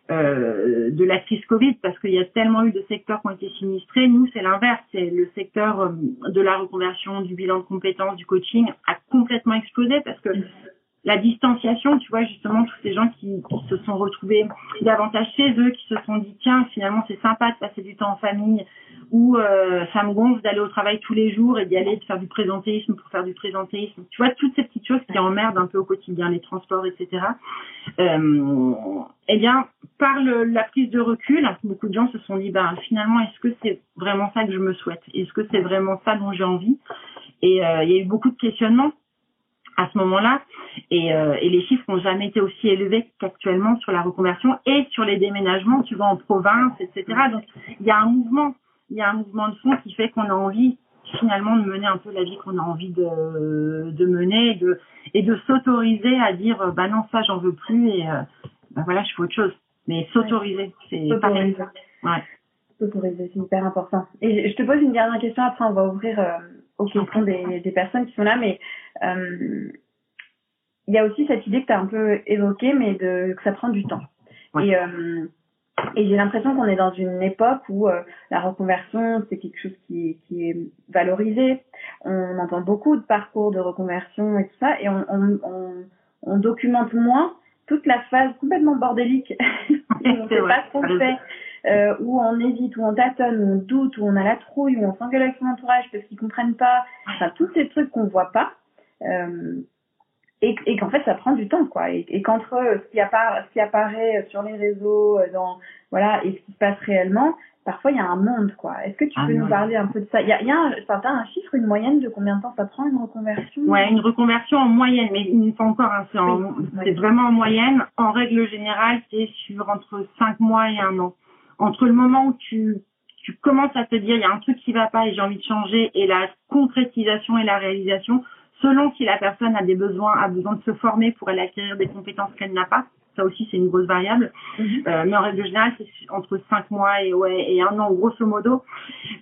euh, de la crise Covid parce qu'il y a tellement eu de secteurs qui ont été sinistrés. Nous, c'est l'inverse, c'est le secteur euh, de la reconversion, du bilan de compétences, du coaching a complètement explosé parce que la distanciation, tu vois, justement, tous ces gens qui, se sont retrouvés davantage chez eux, qui se sont dit, tiens, finalement, c'est sympa de passer du temps en famille, ou euh, ça me gonfle d'aller au travail tous les jours et d'y aller, de faire du présentéisme pour faire du présentéisme. Tu vois, toutes ces petites choses qui emmerdent un peu au quotidien, les transports, etc. Euh, eh bien, par la prise de recul, beaucoup de gens se sont dit, ben, finalement, est-ce que c'est vraiment ça que je me souhaite? Est-ce que c'est vraiment ça dont j'ai envie? Et euh, il y a eu beaucoup de questionnements à ce moment-là. Et, euh, et, les chiffres n'ont jamais été aussi élevés qu'actuellement sur la reconversion et sur les déménagements, tu vois, en province, etc. Donc, il y a un mouvement, il y a un mouvement de fond qui fait qu'on a envie finalement de mener un peu la vie qu'on a envie de, de mener et de, et de s'autoriser à dire, bah non, ça, j'en veux plus et euh, bah voilà, je fais autre chose. Mais s'autoriser, c'est pareil. Ouais. S'autoriser, c'est hyper important. Et je te pose une dernière question, après on va ouvrir euh, aux questions des, des personnes qui sont là, mais euh, il y a aussi cette idée que tu as un peu évoquée, mais de, que ça prend du temps. Et, euh, et j'ai l'impression qu'on est dans une époque où euh, la reconversion, c'est quelque chose qui, qui, est valorisé. On entend beaucoup de parcours de reconversion et tout ça, et on, on, on, on documente moins toute la phase complètement bordélique. [laughs] On ne sait pas ce qu'on fait, euh, où on hésite, où on tâtonne, où on doute, où on a la trouille, où on s'engueule avec son entourage parce qu'ils comprennent pas, enfin tous ces trucs qu'on voit pas. Euh, et, et qu'en fait ça prend du temps quoi. Et, et qu'entre ce qui apparaît ce qui apparaît sur les réseaux dans voilà et ce qui se passe réellement parfois il y a un monde quoi. Est-ce que tu ah peux nous parler un peu de ça? Il y a, y a un, un chiffre une moyenne de combien de temps ça prend une reconversion? Ouais une reconversion en moyenne mais une fois encore hein, c'est vraiment en moyenne. En règle générale c'est sur entre cinq mois et un an entre le moment où tu tu commences à te dire il y a un truc qui va pas et j'ai envie de changer et la concrétisation et la réalisation selon si la personne a des besoins, a besoin de se former pour aller acquérir des compétences qu'elle n'a pas. Ça aussi, c'est une grosse variable. Mhm. euh, mais en règle générale, c'est entre 5 mois et, ouais, et un an, grosso modo.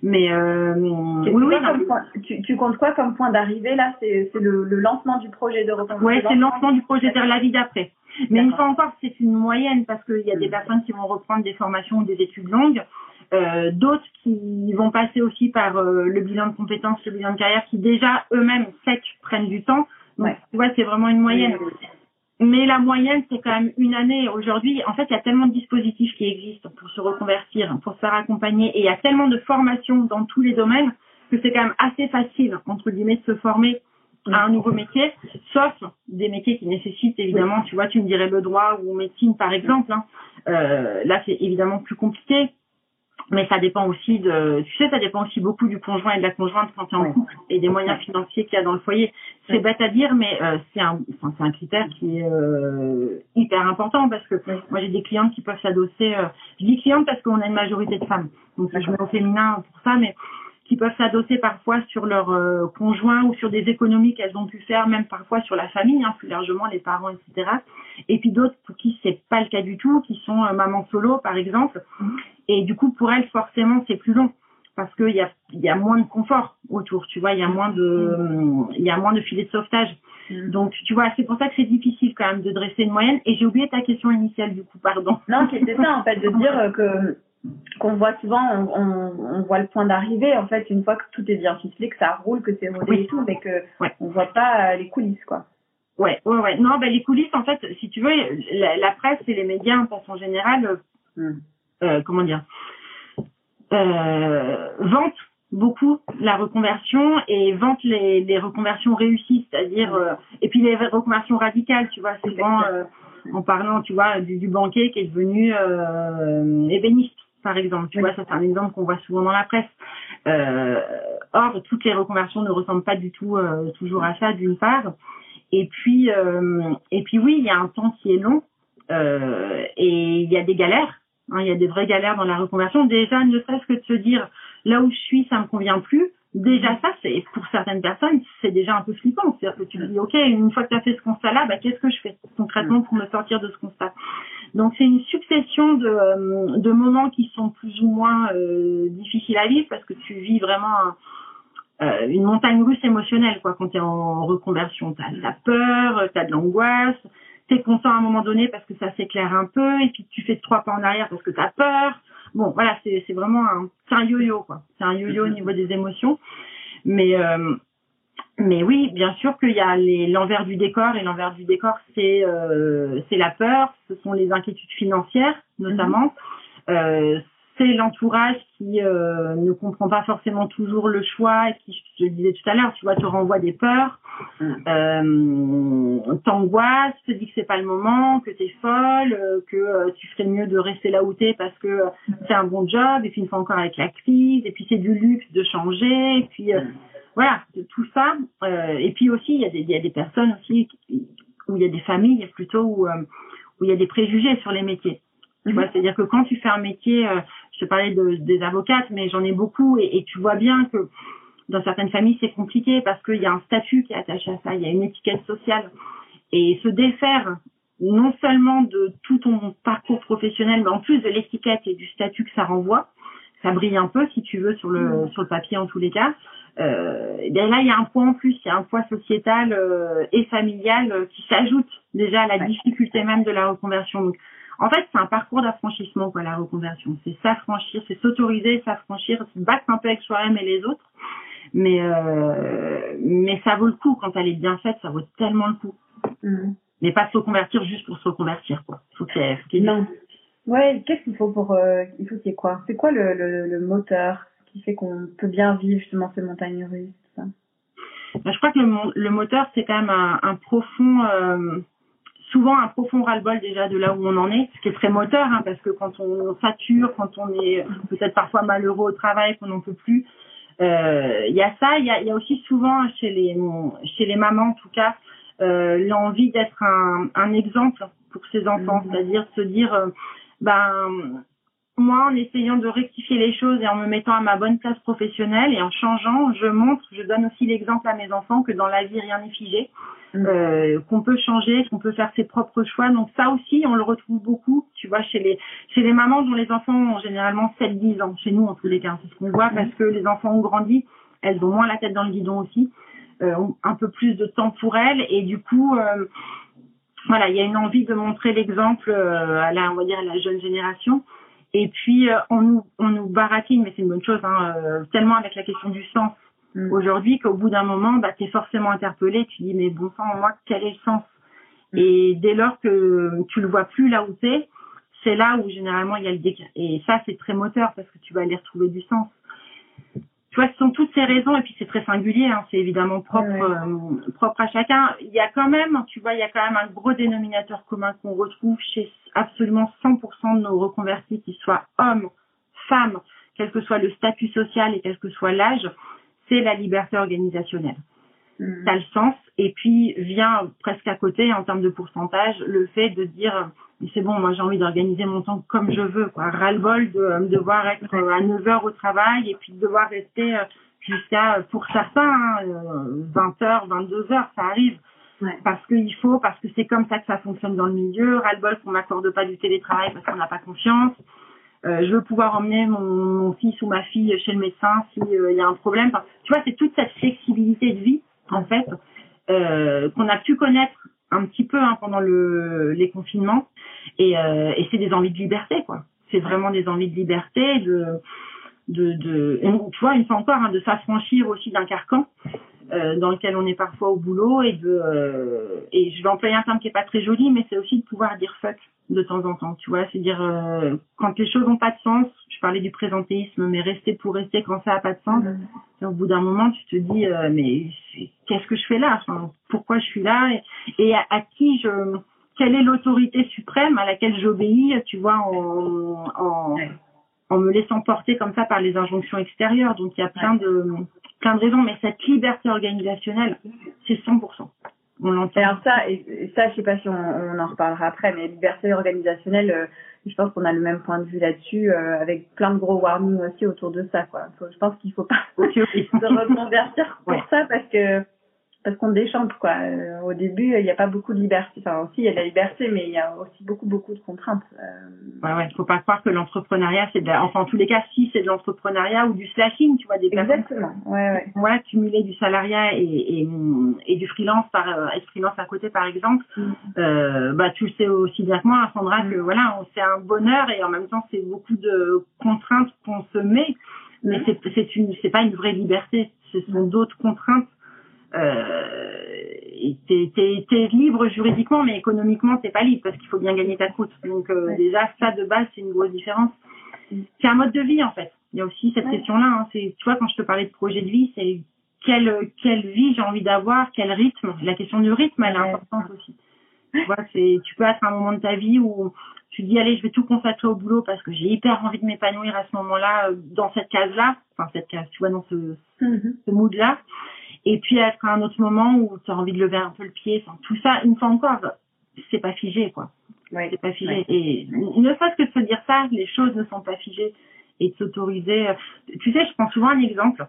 Mais euh, oui, oui, tu, tu, comptes quoi comme point d'arrivée là? C'est le, le, lancement du projet de reconversion Oui, c'est le lancement du projet vers la vie d'après. Mais une fois encore, c'est une moyenne parce qu'il y a des mhm. personnes qui vont reprendre des formations ou des études longues. Euh, d'autres qui vont passer aussi par euh, le bilan de compétences, le bilan de carrière, qui déjà eux-mêmes sec prennent du temps. Donc, tu vois, c'est vraiment une moyenne. Mais la moyenne, c'est quand même une année. Aujourd'hui, en fait, il y a tellement de dispositifs qui existent pour se reconvertir, pour se faire accompagner, et il y a tellement de formations dans tous les domaines que c'est quand même assez facile, entre guillemets, de se former à un nouveau métier, sauf des métiers qui nécessitent évidemment, tu vois, tu me dirais le droit ou médecine par exemple. Hein. Euh, là, c'est évidemment plus compliqué mais ça dépend aussi de, tu sais, ça dépend aussi beaucoup du conjoint et de la conjointe quand tu es en couple et des moyens financiers qu'il y a dans le foyer. C'est bête à dire, mais euh, c'est un, enfin, c'est un critère qui est euh, hyper important parce que moi j'ai des clientes qui peuvent s'adosser. Euh, je dis clientes parce qu'on a une majorité de femmes, donc je mets au féminin pour ça, mais qui peuvent s'adosser parfois sur leur euh, conjoint ou sur des économies qu'elles ont pu faire, même parfois sur la famille, hein, plus largement les parents, etc. Et puis d'autres pour qui c'est pas le cas du tout, qui sont euh, maman solo par exemple. Et du coup pour elles forcément c'est plus long parce qu'il y a, y a moins de confort autour, tu vois, il y a moins de il y a moins de filets de sauvetage. Mm. Donc, tu vois, c'est pour ça que c'est difficile quand même de dresser une moyenne. Et j'ai oublié ta question initiale, du coup, pardon. Non, c'était ça, en fait, de dire que qu'on voit souvent, on, on, voit le point d'arrivée, en fait, une fois que tout est bien ficelé, que ça roule, que c'est rodé et tout, mais que on voit pas euh, les coulisses, quoi. Ouais, ouais, ouais. Non, ben les coulisses, en fait, si tu veux, la, presse et les médias, en façon générale, mm. euh, comment dire, euh, vantent beaucoup la reconversion et vantent les, les reconversions réussies, c'est-à-dire euh, et puis les reconversions radicales, tu vois, souvent euh, en parlant, tu vois, du, du, banquier qui est devenu euh, ébéniste, par exemple, tu vois, ça c'est un exemple qu'on voit souvent dans la presse. Euh, or, toutes les reconversions ne ressemblent pas du tout toujours à ça, d'une part, et puis et puis oui, il y a un temps qui est long et il y a des galères. Hein, il y a des vraies galères dans la reconversion. Déjà, ne serait-ce que de se dire là où je suis, ça me convient plus. Déjà ça, c'est pour certaines personnes, c'est déjà un peu flippant. C'est-à-dire que tu te dis, ok, une fois que tu as fait ce constat-là, bah, qu'est-ce que je fais concrètement pour me sortir de ce constat? Donc c'est une succession de, euh, de moments qui sont plus ou moins euh, difficiles à vivre parce que tu vis vraiment euh, une montagne russe émotionnelle quoi quand tu es en reconversion. Tu as de la peur, tu as de l'angoisse, tu es content à un moment donné parce que ça s'éclaire un peu et puis tu fais trois pas en arrière parce que tu as peur bon, voilà, c'est vraiment un, c'est un yo-yo, quoi. C'est un yo-yo au niveau des émotions. Mais, euh, mais oui, bien sûr qu'il y a l'envers du décor et l'envers du décor, c'est euh, c'est la peur, ce sont les inquiétudes financières notamment. Mm-hmm. Euh, c'est l'entourage qui euh, ne comprend pas forcément toujours le choix et qui, je le disais tout à l'heure, tu vois, te renvoie des peurs, mm. euh, t'angoisse, te dit que c'est pas le moment, que t'es folle, euh, que euh, tu ferais mieux de rester là où t'es parce que c'est un bon job, et puis une fois encore avec la crise, et puis c'est du luxe de changer, et puis mm. voilà, tout ça. et puis aussi, il y, a des, y a des personnes aussi où il y a des familles plutôt où, où il y a des préjugés sur les métiers. Tu vois, mm-hmm. c'est-à-dire que quand tu fais un métier je parlais de, des avocates, mais j'en ai beaucoup et, et, tu vois bien que dans certaines familles c'est compliqué parce qu'il y a un statut qui est attaché à ça, il y a une étiquette sociale et se défaire non seulement de tout ton parcours professionnel, mais en plus de l'étiquette et du statut que ça renvoie, ça brille un peu si tu veux sur le mmh. sur le papier en tous les cas. Euh, et là il y a un poids en plus, il y a un poids sociétal euh, et familial euh, qui s'ajoute déjà à la difficulté même de la reconversion. Donc, en fait, c'est un parcours d'affranchissement, quoi, la reconversion. C'est s'affranchir, c'est s'autoriser, s'affranchir, se battre un peu avec soi-même et les autres. Mais, euh, mais ça vaut le coup quand elle est bien faite, ça vaut tellement le coup. Mm. Mais pas se reconvertir juste pour se reconvertir, quoi. Faut qu'il y ait, Non. Ouais, qu'est-ce qu'il faut pour, euh, il faut qu'il y ait quoi? C'est quoi le, le, le moteur qui fait qu'on peut bien vivre justement ces montagnes russes, tout ça? Ben, je crois que le, le moteur, c'est quand même un, un profond, euh, souvent un profond ras-le-bol déjà de là où on en est, ce qui est très moteur, hein, parce que quand on sature, quand on est peut-être parfois malheureux au travail, qu'on n'en peut plus, euh, il y a ça. Il y a, y a, aussi souvent chez les chez les mamans en tout cas euh, l'envie d'être un, un, exemple pour ses enfants, mmh. c'est-à-dire se dire euh, ben moi, en essayant de rectifier les choses et en me mettant à ma bonne place professionnelle et en changeant, je montre, je donne aussi l'exemple à mes enfants que dans la vie, rien n'est figé, mm. euh, qu'on peut changer, qu'on peut faire ses propres choix. Donc ça aussi, on le retrouve beaucoup, tu vois, chez les chez les mamans dont les enfants ont généralement 7-10 ans, chez nous en tous les cas. C'est ce qu'on voit parce que les enfants ont grandi, elles ont moins la tête dans le guidon aussi, euh, ont un peu plus de temps pour elles et du coup... Euh, voilà, il y a une envie de montrer l'exemple euh, à la, on va dire, à la jeune génération. Et puis euh, on nous on nous baratine, mais c'est une bonne chose, hein, euh, tellement avec la question du sens mm. aujourd'hui qu'au bout d'un moment, bah, tu es forcément interpellé, tu dis mais bon sang, moi quel est le sens? Mm. Et dès lors que tu le vois plus là où t'es, c'est là où généralement il y a le déclin. Et ça c'est très moteur parce que tu vas aller retrouver du sens tu vois, ce sont toutes ces raisons, et puis c'est très singulier, hein, c'est évidemment propre, euh, propre à chacun. Il y a quand même, tu vois, il y a quand même un gros dénominateur commun qu'on retrouve chez absolument 100% de nos reconvertis, qu'ils soient hommes, femmes, quel que soit le statut social et quel que soit l'âge, c'est la liberté organisationnelle. Mmh. Ça a le sens. Et puis vient presque à côté, en termes de pourcentage, le fait de dire c'est bon, moi j'ai envie d'organiser mon temps comme je veux, quoi. Ras-le-bol de euh, devoir être à 9 heures au travail et puis de devoir rester euh, jusqu'à, pour certains, 20 heures, 22 heures, ça arrive. Parce qu'il faut, parce que c'est comme ça que ça fonctionne dans le milieu. Ras-le-bol qu'on m'accorde pas du télétravail parce qu'on n'a pas confiance. Euh, je veux pouvoir emmener mon, mon, fils ou ma fille chez le médecin s'il y a un problème. Enfin, tu vois, c'est toute cette flexibilité de vie, en fait, euh, qu'on a pu connaître un petit peu hein, pendant le, les confinements. Et, euh, et c'est des envies de liberté, quoi. C'est vraiment des envies de liberté, de, de, tu vois, une fois encore, hein, de s'affranchir aussi d'un carcan euh, dans lequel on est parfois au boulot et de euh, et je vais employer un terme qui est pas très joli, mais c'est aussi de pouvoir dire fuck de temps en temps, tu vois, c'est dire euh, quand les choses n'ont pas de sens. Je parlais du présentéisme, mais rester pour rester quand ça a pas de sens. Mmh. Au bout d'un moment, tu te dis mais qu'est-ce que je fais là? Enfin, Pourquoi je suis là? Et, et à, à, qui je quelle est l'autorité suprême à laquelle j'obéis, tu vois, en, en, en me laissant porter comme ça par les injonctions extérieures. Donc il y a plein de plein de raisons, mais cette liberté organisationnelle, c'est 100%. On l'entend. Alors ça, et ça, je sais pas si on, on, en reparlera après, mais liberté organisationnelle, euh, je pense qu'on a le même point de vue là-dessus, euh, avec plein de gros warnings aussi autour de ça, quoi. je pense qu'il faut pas [laughs] se reconvertir pour ça parce que parce qu'on déchante quoi. Euh, au début, il n'y a pas beaucoup de liberté. Enfin aussi, il y a de la liberté, mais il y a aussi beaucoup beaucoup de contraintes. Euh... Ouais ouais, faut pas croire que l'entrepreneuriat c'est de la... enfin en tous les cas si c'est de l'entrepreneuriat ou du slashing, tu vois des Exactement. Ouais ouais. Voilà, cumuler du salariat et, et, et du freelance par euh, et freelance à côté par exemple. Mm. Euh, bah tu le sais aussi bien que moi Sandra mm. que voilà, c'est un bonheur et en même temps c'est beaucoup de contraintes qu'on se met, mais mm. c'est c'est une c'est pas une vraie liberté, ce sont d'autres contraintes euh, t'es, t'es, libre juridiquement, mais économiquement, t'es pas libre parce qu'il faut bien gagner ta croûte. Donc euh, déjà, ça de base, c'est une grosse différence. C'est un mode de vie en fait. Il y a aussi cette question-là. Hein. C'est, tu vois, quand je te parlais de projet de vie, c'est quelle quelle vie j'ai envie d'avoir, quel rythme. La question du rythme, elle est importante aussi. Tu vois, c'est, tu peux être à un moment de ta vie où tu dis allez, je vais tout consacrer au boulot parce que j'ai hyper envie de m'épanouir à ce moment-là euh, dans cette case-là, enfin cette case, tu vois, dans ce, mm-hmm. ce mood-là et puis être à un autre moment où tu as envie de lever un peu le pied. Enfin, tout ça, une fois encore, c'est pas figé, quoi. Ouais, c'est pas figé. Et ne serait-ce que de se dire ça, les choses ne sont pas figées et de s'autoriser. Tu sais, je prends souvent un exemple.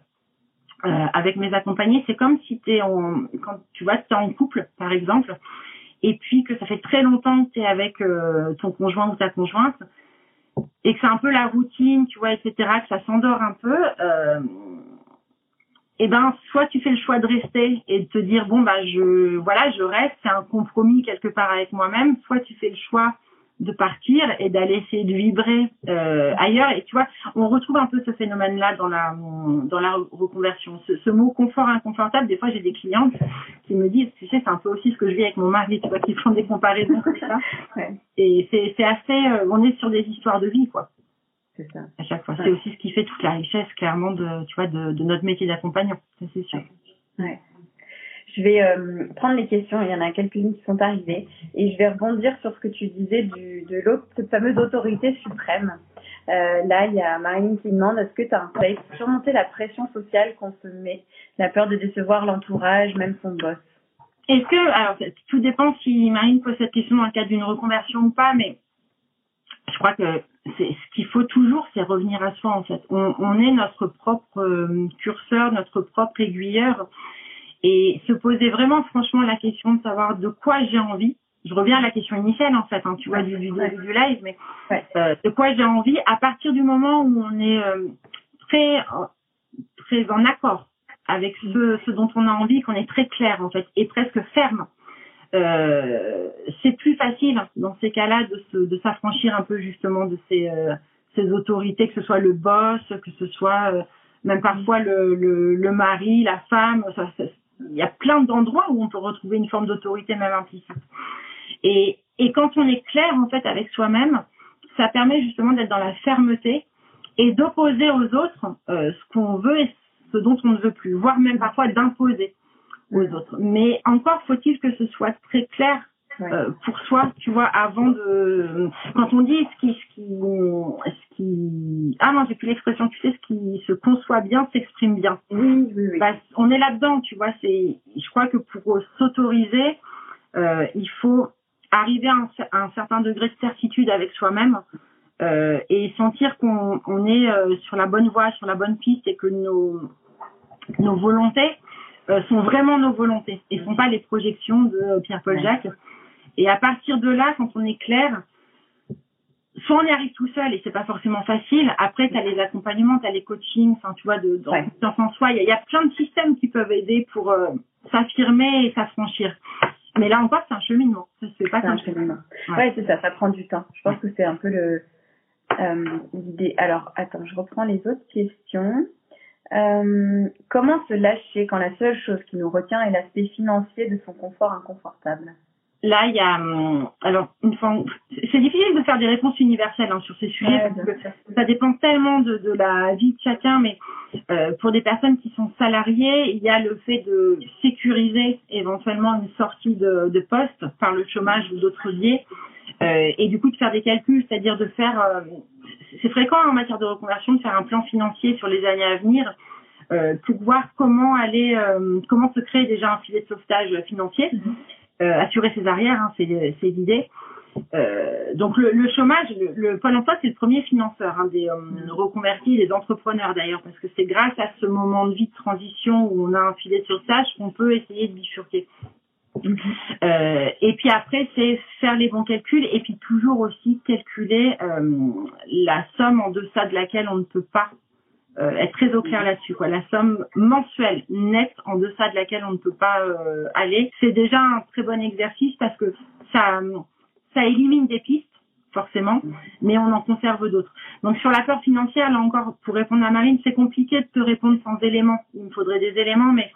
Euh, avec mes accompagnés, c'est comme si tu es en, quand tu vois, tu es en couple, par exemple, et puis que ça fait très longtemps que tu es avec euh, ton conjoint ou ta conjointe, et que c'est un peu la routine, tu vois, etc., que ça s'endort un peu. Euh, eh ben soit tu fais le choix de rester et de te dire bon bah je voilà je reste c'est un compromis quelque part avec moi-même soit tu fais le choix de partir et d'aller essayer de vibrer euh, ailleurs. Et tu vois on retrouve un peu ce phénomène là dans la dans la reconversion. Ce, ce mot confort inconfortable des fois j'ai des clientes qui me disent tu sais c'est un peu aussi ce que je vis avec mon mari tu vois qui font des comparaisons comme ça. [laughs] Et c'est c'est assez euh, on est sur des histoires de vie quoi c'est ça. À chaque fois. C'est aussi ce qui fait toute la richesse, clairement, de, tu vois, de, de notre métier d'accompagnant. c'est sûr. Ouais. Je vais euh, prendre les questions, il y en a quelques-unes qui sont arrivées, et je vais rebondir sur ce que tu disais du, de l'autre, cette fameuse autorité suprême. Euh, là, il y a Marine qui demande est-ce que tu as un conseil pour surmonter la pression sociale qu'on se met, la peur de décevoir l'entourage, même son boss Est-ce que, alors, tout dépend si Marine pose cette question dans le cadre d'une reconversion ou pas, mais je crois que ce qu'il faut toujours, c'est revenir à soi en fait. On, on est notre propre euh, curseur, notre propre aiguilleur, et se poser vraiment franchement la question de savoir de quoi j'ai envie. Je reviens à la question initiale en fait, hein, tu vois du, du live, mais euh, de quoi j'ai envie à partir du moment où on est euh, très très en accord avec ce, ce dont on a envie, qu'on est très clair en fait et presque ferme euh, c'est plus facile dans ces cas-là de, de s'affranchir un peu justement de ces, euh, ces autorités, que ce soit le boss, que ce soit euh, même parfois le, le, le, mari, la femme. il y a plein d'endroits où on peut retrouver une forme d'autorité même implicite. Et, et quand on est clair en fait avec soi-même, ça permet justement d'être dans la fermeté et d'opposer aux autres ce qu'on veut et ce dont on ne veut plus, voire même parfois d'imposer aux autres. Mais encore faut-il que ce soit très clair euh, pour soi, tu vois, avant de quand on dit ce qui ce qui ce qui ah non j'ai plus l'expression tu sais ce qui se conçoit bien s'exprime bien. Oui oui oui. Bah, on est là-dedans, tu vois. C'est je crois que pour s'autoriser, euh, il faut arriver à un, à un, certain degré de certitude avec soi-même. Euh, et sentir qu'on on est euh, sur la bonne voie, sur la bonne piste et que nos nos volontés euh, sont vraiment nos volontés et sont pas les projections de Pierre-Paul Jacques. Et à partir de là, quand on est clair, soit on y arrive tout seul et c'est pas forcément facile. Après, tu as les accompagnements, tu as les coachings, enfin, tu vois, de, dans, ouais. en soi, il y, a plein de systèmes qui peuvent aider pour euh, s'affirmer et s'affranchir. Mais là encore, c'est un cheminement. Ça se fait pas un cheminement. Ouais, c'est ça, ça prend du temps. Je pense que c'est un peu le euh, l'idée. Alors, attends, je reprends les autres questions. Euh, comment se lâcher quand la seule chose qui nous retient est l'aspect financier de son confort inconfortable? Là, il y a, hum, alors, une fois, c'est difficile de faire des réponses universelles hein, sur ces sujets parce que ça dépend tellement de, de, la vie de chacun. Mais euh, pour des personnes qui sont salariées, il y a le fait de sécuriser éventuellement une sortie de, de poste par le chômage ou d'autres biais, euh, et du coup de faire des calculs, c'est-à-dire de faire, euh, c'est fréquent en matière de reconversion de faire un plan financier sur les années à venir. Euh, pour voir comment aller, euh, comment se créer déjà un filet de sauvetage financier. Mhm. Euh, assurer ses arrières, hein, c'est l'idée. Donc le, le chômage, le, le, Pôle emploi, c'est le premier financeur hein, des euh, reconvertis, des entrepreneurs d'ailleurs, parce que c'est grâce à ce moment de vie de transition où on a un filet de sauvetage qu'on peut essayer de bifurquer. Euh, et puis après, c'est faire les bons calculs et puis toujours aussi calculer euh, la somme en deçà de laquelle on ne peut pas euh, être très au clair là-dessus. Quoi. La somme mensuelle nette en deçà de laquelle on ne peut pas aller, c'est déjà un très bon exercice parce que ça, ça élimine des pistes forcément, mais on en conserve d'autres. Donc sur la peur financière, là encore, pour répondre à Marine, c'est compliqué de te répondre sans éléments. Il me faudrait des éléments, mais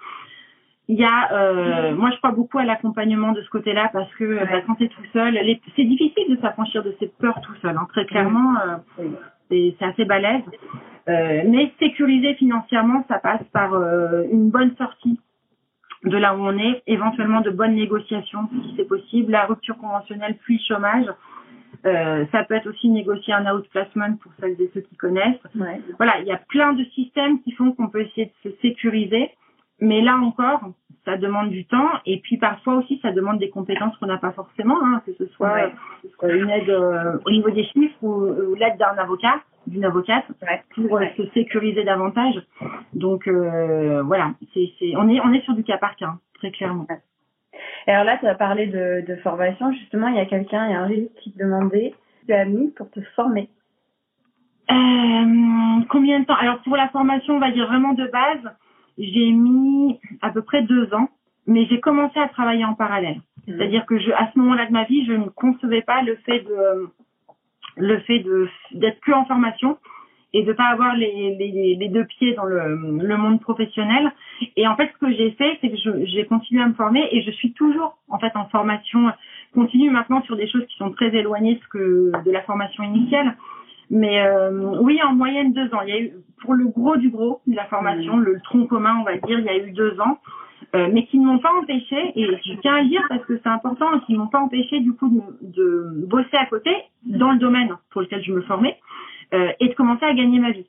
il y a, euh, moi je crois beaucoup à l'accompagnement de ce côté-là parce que bah, quand tu es tout seul, c'est difficile de s'affranchir de ses peurs tout seul. Hein. Très clairement, euh, c'est assez balèze. Euh, mais sécuriser financièrement, ça passe par euh, une bonne sortie de là où on est, éventuellement de bonnes négociations si c'est possible, la rupture conventionnelle puis chômage. Euh, ça peut être aussi négocier un outplacement pour celles et ceux qui connaissent. Ouais. Voilà, il y a plein de systèmes qui font qu'on peut essayer de se sécuriser, mais là encore, ça demande du temps et puis parfois aussi ça demande des compétences qu'on n'a pas forcément, hein, que ce soit une aide euh, au niveau des chiffres ou l'aide d'un avocat d'une avocate pour euh, se sécuriser davantage. Donc euh, voilà, c'est, c'est, on est on est sur du cas par cas, très clairement. alors là, tu as parlé de, de formation. Justement, il y a quelqu'un, il y a un qui te demandait tu as mis pour te former. Euh, combien de temps? Alors pour la formation, on va dire vraiment de base, j'ai mis à peu près deux ans, mais j'ai commencé à travailler en parallèle. Mmh. C'est-à-dire que je, à ce moment-là de ma vie, je ne concevais pas le fait de le fait de d'être que en formation et de pas avoir les, les, les deux pieds dans le, le, monde professionnel. Et en fait, ce que j'ai fait, c'est que j'ai continué à me former et je suis toujours en fait en formation continue maintenant sur des choses qui sont très éloignées de, que, de la formation initiale. Mais euh, oui, en moyenne deux ans. Il y a eu pour le gros du gros de la formation, mmh. le tronc commun, on va dire, il y a eu deux ans. Euh, mais qui ne m'ont pas empêché, et je tiens à le dire parce que c'est important, qui ne m'ont pas empêché du coup de, de, bosser à côté dans le domaine pour lequel je me formais euh, et de commencer à gagner ma vie.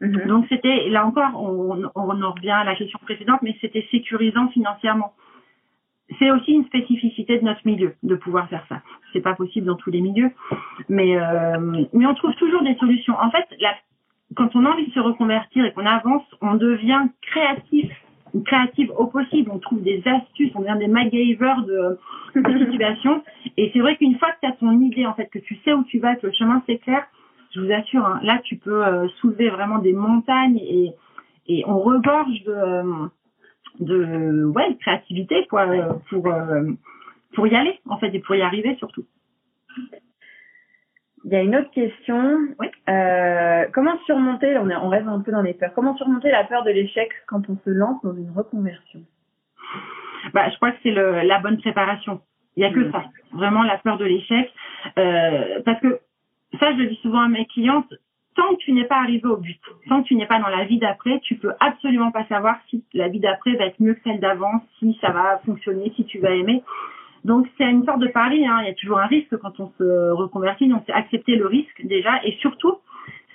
Mhm. Donc c'était, là encore, on, on en revient à la question précédente, mais c'était sécurisant financièrement. C'est aussi une spécificité de notre milieu de pouvoir faire ça. C'est pas possible dans tous les milieux, mais euh, mais on trouve toujours des solutions. En fait, quand on a envie de se reconvertir et qu'on avance, on devient créatif créative au possible. On trouve des astuces, on devient des MacGyver de, de situation. Et c'est vrai qu'une fois que tu as ton idée, en fait, que tu sais où tu vas, que le chemin c'est clair, je vous assure, hein, là tu peux euh, soulever vraiment des montagnes et, et on regorge de, euh, de ouais, de créativité quoi, pour, euh, pour y aller, en fait, et pour y arriver surtout. Il y a une autre question. Oui. Euh, comment surmonter, on, est, on reste un peu dans les peurs, comment surmonter la peur de l'échec quand on se lance dans une reconversion? Bah, Je crois que c'est la bonne préparation. Il n'y a que mmh. ça, vraiment la peur de l'échec. Euh, parce que ça, je le dis souvent à mes clientes, tant que tu n'es pas arrivé au but, tant que tu n'es pas dans la vie d'après, tu peux absolument pas savoir si la vie d'après va être mieux que celle d'avant, si ça va fonctionner, si tu vas aimer. Donc c'est une sorte de pari, hein. il y a toujours un risque quand on se reconvertit, donc c'est accepter le risque déjà et surtout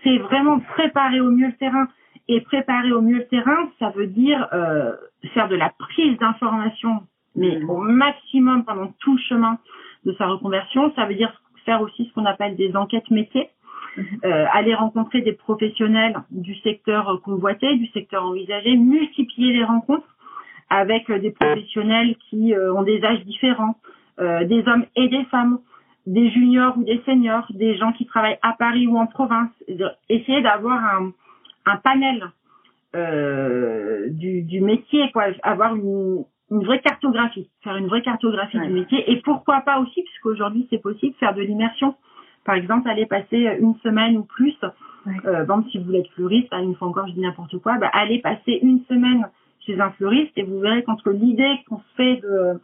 c'est vraiment préparer au mieux le terrain. Et préparer au mieux le terrain, ça veut dire euh, faire de la prise d'information, mais mmh. au maximum pendant tout le chemin de sa reconversion. Ça veut dire faire aussi ce qu'on appelle des enquêtes métiers. Euh, aller rencontrer des professionnels du secteur convoité, du secteur envisagé, multiplier les rencontres avec euh, des professionnels qui euh, ont des âges différents, euh, des hommes et des femmes, des juniors ou des seniors, des gens qui travaillent à Paris ou en province. Essayer d'avoir un, un panel euh, du, du, métier, quoi, avoir une, une vraie cartographie, faire une vraie cartographie du métier et pourquoi pas aussi, puisqu'aujourd'hui c'est possible, faire de l'immersion. Par exemple, aller passer une semaine ou plus, euh, bon, si vous voulez être fleuriste, hein, une fois encore je dis n'importe quoi, bah, allez passer une semaine chez un fleuriste et vous verrez qu'entre l'idée qu'on se fait de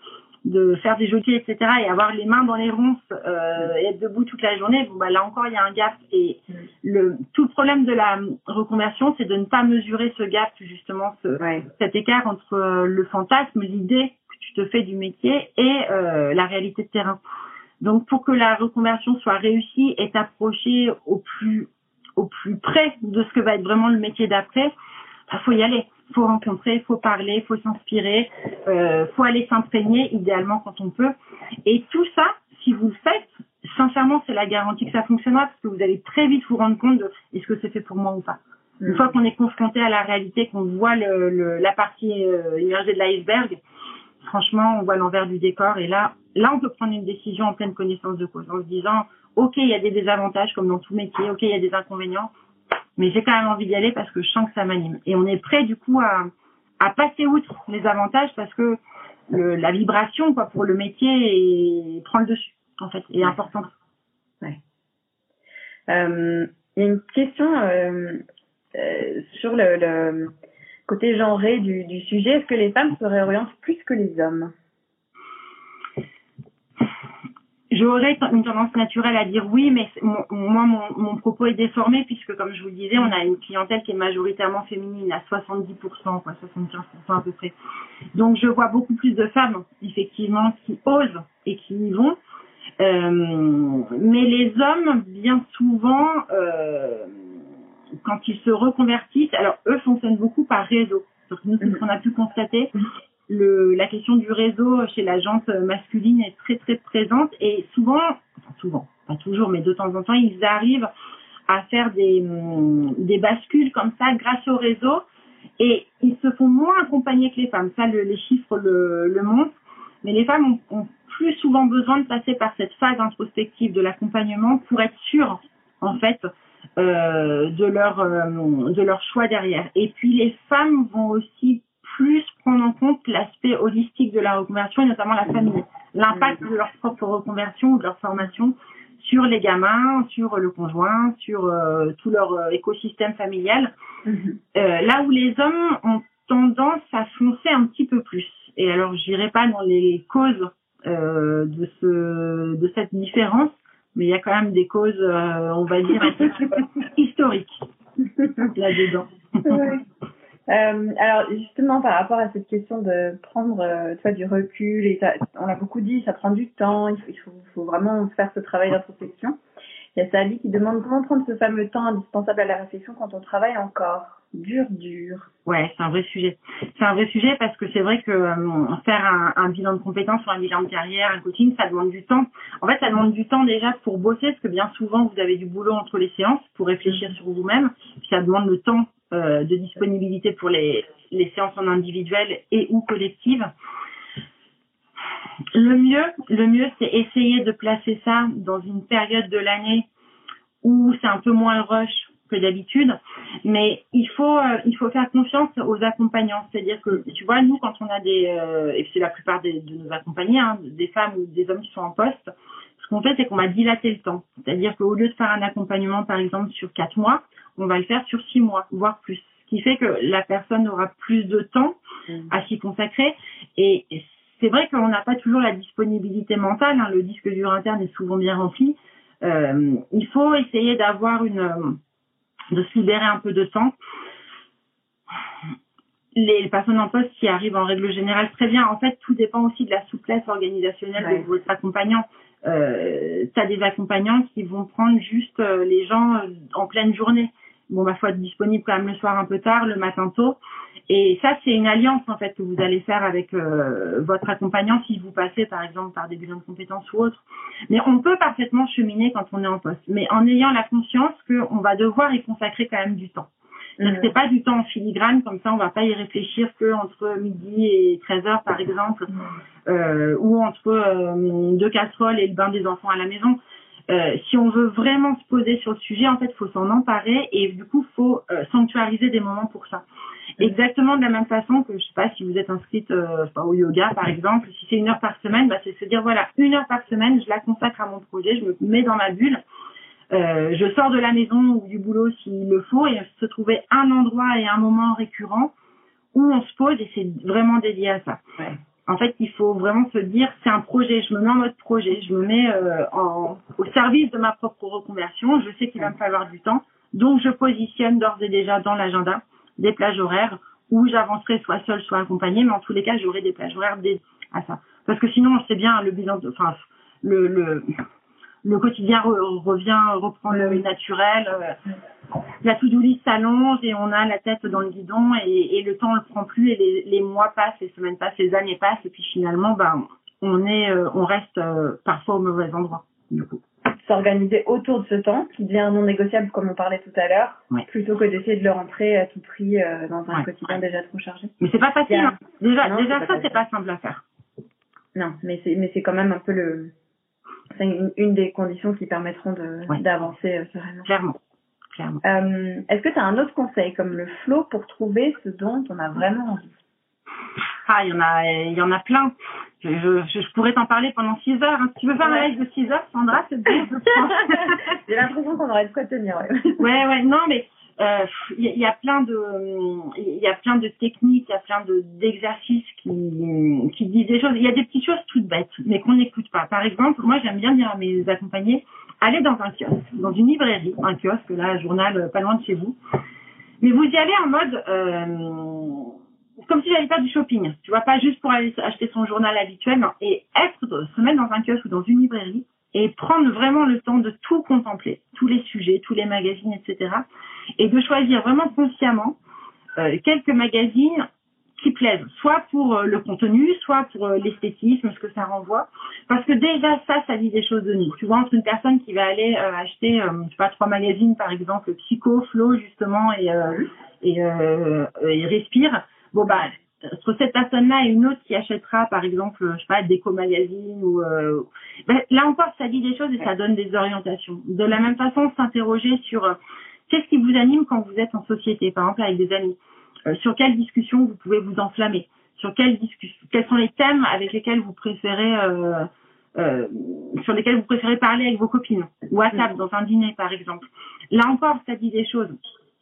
de faire des jolis etc. et avoir les mains dans les ronces euh, et être debout toute la journée, bon bah là encore il y a un gap et mm. le tout le problème de la reconversion c'est de ne pas mesurer ce gap justement ce, cet écart entre euh, le fantasme, l'idée que tu te fais du métier et euh, la réalité de terrain. Donc pour que la reconversion soit réussie et approchée au plus au plus près de ce que va être vraiment le métier d'après, bah, faut y aller faut rencontrer, faut parler, faut s'inspirer, euh, faut aller s'imprégner idéalement quand on peut. Et tout ça, si vous le faites, sincèrement, c'est la garantie que ça fonctionnera parce que vous allez très vite vous rendre compte de est-ce que c'est fait pour moi ou pas. Une fois qu'on est confronté à la réalité, qu'on voit le, la partie euh, immergée de l'iceberg, franchement, on voit l'envers du décor et là, là, on peut prendre une décision en pleine connaissance de cause, en se disant, ok, il y a des désavantages comme dans tout métier, ok, il y a des inconvénients, mais j'ai quand même envie d'y aller parce que je sens que ça m'anime. Et on est prêt du coup à, à passer outre les avantages parce que le, la vibration quoi pour le métier prend le dessus en fait est importante. Ouais. Euh, une question euh, euh, sur le, le, côté genré du, sujet. Est-ce que les femmes se réorientent plus que les hommes J'aurais une tendance naturelle à dire oui, mais moi, mon, mon, propos est déformé puisque, comme je vous le disais, on a une clientèle qui est majoritairement féminine, à 70%, quoi, 75% à peu près. Donc, je vois beaucoup plus de femmes, effectivement, qui osent et qui y vont. Euh, mais les hommes, bien souvent, euh, quand ils se reconvertissent, alors eux fonctionnent beaucoup par réseau. Nous, c'est ce qu'on a pu constater le, la question du réseau chez la jante masculine est très très présente et souvent, enfin souvent, pas toujours, mais de temps en temps, ils arrivent à faire des, hum, des bascules comme ça grâce au réseau et ils se font moins accompagner que les femmes. Ça, le, les chiffres le, le montrent. Mais les femmes ont, ont, plus souvent besoin de passer par cette phase introspective de l'accompagnement pour être sûres, en fait, euh, de leur euh, de leur choix derrière. Et puis les femmes vont aussi plus prendre en compte l'aspect holistique de la reconversion et notamment la famille, l'impact de leur propre reconversion ou de leur formation sur les gamins, sur le conjoint, sur euh, tout leur euh, écosystème familial. Euh, là où les hommes ont tendance à foncer un petit peu plus. Et alors, je n'irai pas dans les causes euh, de ce de cette différence, mais il y a quand même des causes, on va dire, un [laughs] peu historiques là-dedans. Euh, alors justement par rapport à cette question de prendre euh, toi du recul et on l'a beaucoup dit ça prend du temps il faut, il faut, faut vraiment faire ce travail d'introspection il y a Sally qui demande comment prendre ce fameux temps indispensable à la réflexion quand on travaille encore. Dur dur. Ouais c'est un vrai sujet. C'est un vrai sujet parce que c'est vrai que euh, faire un, bilan de compétences ou un bilan de carrière un coaching ça demande du temps. En fait ça demande du temps déjà pour bosser parce que bien souvent vous avez du boulot entre les séances pour réfléchir sur vous-même. Ça demande le temps euh, de disponibilité pour les, les séances en individuel et ou collectives. Le mieux, le mieux, c'est essayer de placer ça dans une période de l'année où c'est un peu moins rush que d'habitude, mais il faut euh, il faut faire confiance aux accompagnants. C'est-à-dire que tu vois, nous quand on a des euh, et c'est la plupart des, de nos accompagnés, hein, des femmes ou des hommes qui sont en poste, ce qu'on fait c'est qu'on va dilater le temps. C'est-à-dire qu'au lieu de faire un accompagnement par exemple sur quatre mois, on va le faire sur six mois, voire plus. Ce qui fait que la personne aura plus de temps mm. à s'y consacrer. Et c'est vrai qu'on n'a pas toujours la disponibilité mentale. Hein. Le disque dur interne est souvent bien rempli. Euh, il faut essayer d'avoir une, de se libérer un peu de temps. Les personnes en poste qui arrivent en règle générale très bien. En fait, tout dépend aussi de la souplesse organisationnelle de votre accompagnant. Euh, tu as des accompagnants qui vont prendre juste euh, les gens euh, en pleine journée bon bah faut être disponible quand même le soir un peu tard, le matin tôt. Et ça c'est une alliance en fait que vous allez faire avec euh, votre accompagnant si vous passez par exemple par des bilans de compétences ou autre. Mais on peut parfaitement cheminer quand on est en poste, mais en ayant la conscience qu'on va devoir y consacrer quand même du temps. Mmh. C'est pas du temps en filigrane, comme ça on va pas y réfléchir que entre midi et 13 heures par exemple, mmh. euh, ou entre euh, deux casseroles et le bain des enfants à la maison. Euh, si on veut vraiment se poser sur le sujet, en fait, il faut s'en emparer et du coup, faut euh, sanctuariser des moments pour ça. Exactement de la même façon que je sais pas si vous êtes inscrite euh, au yoga par exemple, si c'est une heure par semaine, bah, c'est se dire voilà une heure par semaine, je la consacre à mon projet, je me mets dans ma bulle. Euh, je sors de la maison ou du boulot s'il le faut et se trouver un endroit et un moment récurrent où on se pose et c'est vraiment dédié à ça. Ouais. En fait, il faut vraiment se dire c'est un projet, je me mets en mode projet, je me mets euh, en, au service de ma propre reconversion, je sais qu'il va me falloir du temps, donc je positionne d'ores et déjà dans l'agenda des plages horaires où j'avancerai soit seule, soit accompagnée, mais en tous les cas, j'aurai des plages horaires dédiées à ça. Parce que sinon, on sait bien, le bilan, de, enfin, le, le, le quotidien re- revient, reprend le naturel. euh, la to-do list s'allonge et on a la tête dans le guidon et, et le temps on le prend plus et les, les mois passent, les semaines passent, les années passent et puis finalement, ben, on est, euh, on reste euh, parfois au mauvais endroit. Du coup. S'organiser autour de ce temps qui devient non négociable comme on parlait tout à l'heure, Ouais. plutôt que d'essayer de le rentrer à tout prix euh, dans un Ouais. quotidien déjà trop chargé. Mais c'est pas facile. Hein. Déjà, Non, ça, c'est pas simple à faire. Non, mais c'est mais c'est quand même un peu le c'est une, une des conditions qui permettront de d'avancer euh, sereinement. Clairement. Clairement. Euh, Est-ce que tu as un autre conseil comme le flow pour trouver ce dont on a vraiment envie? Ah, il y en a, il y en a plein. Je, je, je pourrais t'en parler pendant 6 heures. hein. Si tu veux faire un live de 6 heures, Sandra, c'est prends. [laughs] J'ai l'impression qu'on aurait de quoi tenir. Ouais. [laughs] Ouais, ouais, non, mais euh, il y, a- il y a plein de, il y a plein de techniques, il y a plein de d'exercices qui, qui disent des choses. Il y a des petites choses toutes bêtes, mais qu'on n'écoute pas. Par exemple, moi, j'aime bien dire à mes accompagnés, allez dans un kiosque, dans une librairie, un kiosque, là, un journal pas loin de chez vous. Mais vous y allez en mode, euh, faire du shopping. Tu vois, pas juste pour aller acheter son journal habituel. Et être, se mettre dans un kiosque ou dans une librairie et prendre vraiment le temps de tout contempler, tous les sujets, tous les magazines, etc. Et de choisir vraiment consciemment euh, quelques magazines qui plaisent, soit pour euh, le contenu, soit pour euh, l'esthétisme, ce que ça renvoie. Parce que déjà, ça, ça dit des choses de nous. Tu vois, entre une personne qui va aller euh, acheter, euh, je sais pas, trois magazines, par exemple, Psycho, Flow, justement, et, euh, et, euh, et Respire, bon, bah, entre cette personne-là et une autre qui achètera, par exemple, je sais pas, Déco Magazine ou... euh, ben, là encore, ça dit des choses et ça donne des orientations. De la même façon, s'interroger sur euh, qu'est-ce qui vous anime quand vous êtes en société, par exemple, avec des amis. Euh, sur quelles discussions vous pouvez vous enflammer sur quelles discussions, quels sont les thèmes avec lesquels vous préférez, euh, euh, sur lesquels vous préférez parler avec vos copines, ou à table, dans un dîner, par exemple. Là encore, ça dit des choses.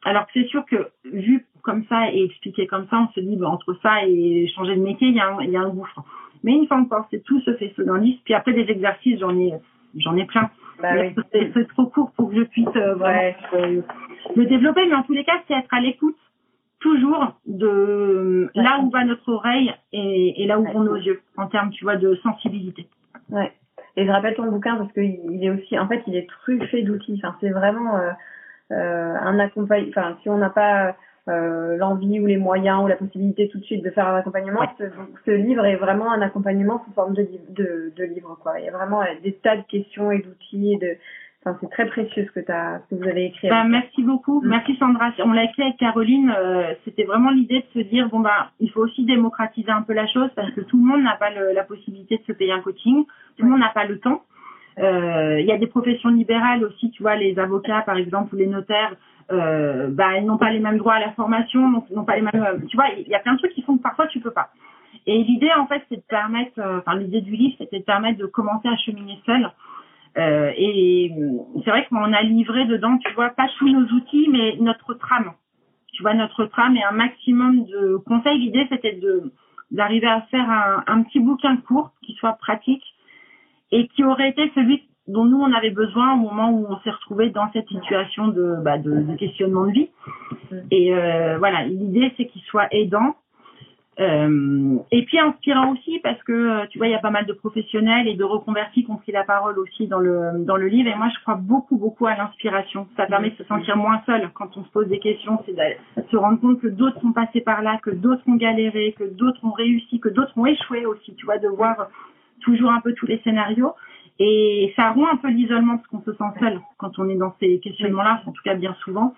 Alors que c'est sûr que, vu comme ça et expliqué comme ça, on se dit, bah, entre ça et changer de métier, il y, a un, il y a un gouffre. Mais une fois encore, c'est tout se fait liste. Puis après, des exercices, j'en ai, j'en ai plein. Bah oui. c'est, trop court pour que je puisse euh, vraiment Ouais. euh, le développer. Mais en tous les cas, c'est être à l'écoute toujours de là où va notre oreille et, et là où vont nos yeux en termes, tu vois, de sensibilité. Ouais. Et je rappelle ton bouquin parce qu'il il est aussi, en fait, il est truffé d'outils. Enfin, c'est vraiment euh, un accompagnement. Enfin, si on n'a pas euh, l'envie ou les moyens ou la possibilité tout de suite de faire un accompagnement, ce, ce livre est vraiment un accompagnement sous forme de, de, de livre. Quoi. Il y a vraiment euh, des tas de questions et d'outils. Et de... enfin, c'est très précieux ce que, t'as, ce que vous avez écrit. Bah, merci beaucoup. Mm. Merci Sandra. On l'a écrit avec Caroline. euh, C'était vraiment l'idée de se dire, bon, bah, il faut aussi démocratiser un peu la chose parce que tout le monde n'a pas le- la possibilité de se payer un coaching. Tout le monde n'a pas le temps. Euh, Il y a des professions libérales aussi, tu vois, les avocats par exemple ou les notaires, euh, bah, ils n'ont pas les mêmes droits à la formation, n'ont pas les mêmes. euh, Tu vois, il y a plein de trucs qui font que parfois tu peux pas. Et l'idée en fait, c'est de permettre, euh, enfin l'idée du livre, c'était de permettre de commencer à cheminer seul. Et c'est vrai qu'on a livré dedans, tu vois, pas tous nos outils, mais notre trame. Tu vois, notre trame et un maximum de conseils. L'idée, c'était de d'arriver à faire un petit bouquin court qui soit pratique et qui aurait été celui dont nous on avait besoin au moment où on s'est retrouvé dans cette situation de, bah, de, de questionnement de vie. Et euh, voilà, l'idée c'est qu'il soit aidant. Euh, et puis inspirant aussi parce que euh, tu vois il y a pas mal de professionnels et de reconvertis qui ont pris la parole aussi dans le dans le livre et moi je crois beaucoup beaucoup à l'inspiration ça permet de se sentir moins seul quand on se pose des questions c'est de se rendre compte que d'autres sont passés par là que d'autres ont galéré que d'autres ont réussi que d'autres ont échoué aussi tu vois de voir toujours un peu tous les scénarios. Et ça rompt un peu l'isolement parce qu'on se sent seul quand on est dans ces questionnements là en tout cas bien souvent.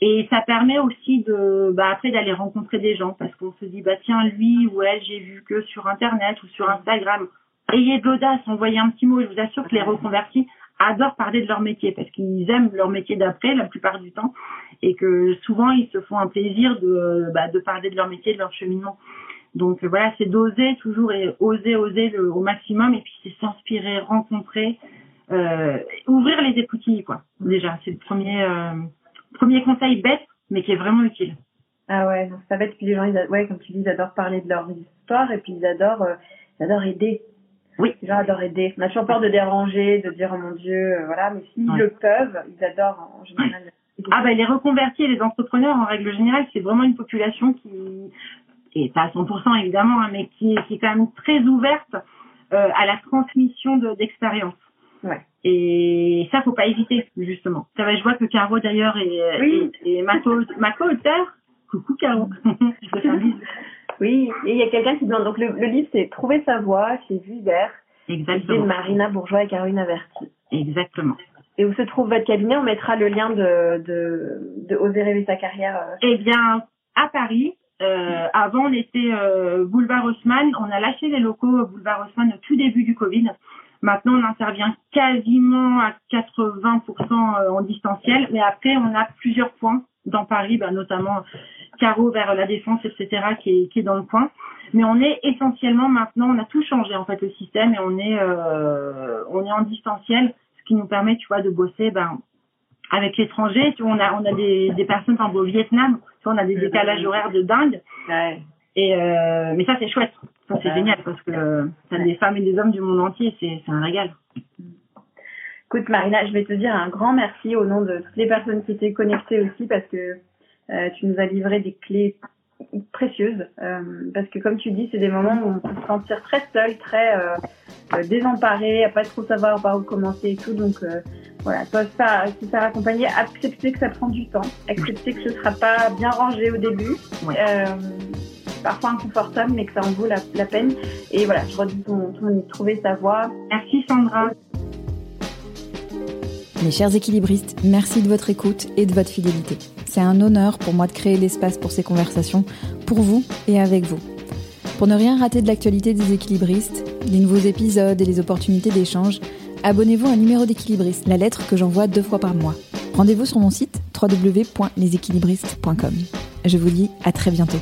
Et ça permet aussi de, bah après d'aller rencontrer des gens parce qu'on se dit bah tiens lui ou elle j'ai vu que sur internet ou sur Instagram. Ayez de l'audace, envoyez un petit mot. Je vous assure que les reconvertis adorent parler de leur métier parce qu'ils aiment leur métier d'après la plupart du temps. Et que souvent ils se font un plaisir de, bah, de parler de leur métier, de leur cheminement. Donc voilà, c'est d'oser toujours et oser, oser le, au maximum et puis c'est s'inspirer, rencontrer, euh, ouvrir les écoutilles quoi. Déjà, c'est le premier euh, premier conseil bête mais qui est vraiment utile. Ah ouais, ça bête puis les gens ils, ouais comme tu dis ils adorent parler de leur histoire et puis ils adorent euh, ils adorent aider. Oui. Les gens adorent aider. On a toujours peur de déranger, de dire oh mon Dieu, euh, voilà, mais s'ils le peuvent, ils adorent en général. Ah ben les reconvertis et les entrepreneurs en règle générale, c'est vraiment une population qui et pas à 100% évidemment, hein, mais qui, qui, est quand même très ouverte euh, à la transmission d'expérience. ouais. Et ça, faut pas hésiter, justement. Ça va, je vois que Caro d'ailleurs est, Oui. est, est ma co- ma co-auteur. Coucou Caro. [laughs] je te fais un bisou. Oui, et il y a quelqu'un qui demande, donc le, le livre c'est Trouver sa voie chez Vuibert, écrit de Exactement. Marina Bourgeois et Caroline Averti. Exactement. Et où se trouve votre cabinet On mettra le lien de, de, de Oser rêver sa carrière. euh, Eh bien, à Paris, euh, avant on était euh, boulevard Haussmann. On a lâché les locaux boulevard Haussmann au tout début du Covid. Maintenant, on intervient quasiment à 80% euh, en distanciel, mais après, on a plusieurs points dans Paris, bah, notamment Carreau vers la Défense, etc., qui est, qui est dans le coin. Mais on est essentiellement maintenant, on a tout changé en fait le système et on est euh, on est en distanciel, ce qui nous permet, tu vois, de bosser ben avec l'étranger. Tu vois, on a on a des, des personnes par exemple au Vietnam, tu vois, on a des décalages horaires de dingue. Ouais. Et euh, mais ça c'est chouette, ça c'est Ouais. génial parce que euh, t'as des femmes et des hommes du monde entier, c'est c'est un régal. Écoute Marina, je vais te dire un grand merci au nom de toutes les personnes qui étaient connectées aussi parce que euh, tu nous as livré des clés précieuses. Euh, parce que comme tu dis, c'est des moments où on peut se sentir très seul, très euh, euh, désemparé, à pas trop savoir par où commencer et tout. Donc euh, voilà, toi faire, se faire accompagner, accepter que ça prend du temps, accepter que ce sera pas bien rangé au début. Ouais. Euh, parfois inconfortable, mais que ça en vaut la, la peine. Et voilà, je redis ton, ton trouver sa voie. Merci Sandra. Mes chers équilibristes, merci de votre écoute et de votre fidélité. C'est un honneur pour moi de créer l'espace pour ces conversations, pour vous et avec vous. Pour ne rien rater de l'actualité des équilibristes, les nouveaux épisodes et les opportunités d'échange, abonnez-vous à un numéro d'équilibriste, la lettre que j'envoie deux fois par mois. Rendez-vous sur mon site www.leséquilibristes.com. Je vous dis à très bientôt.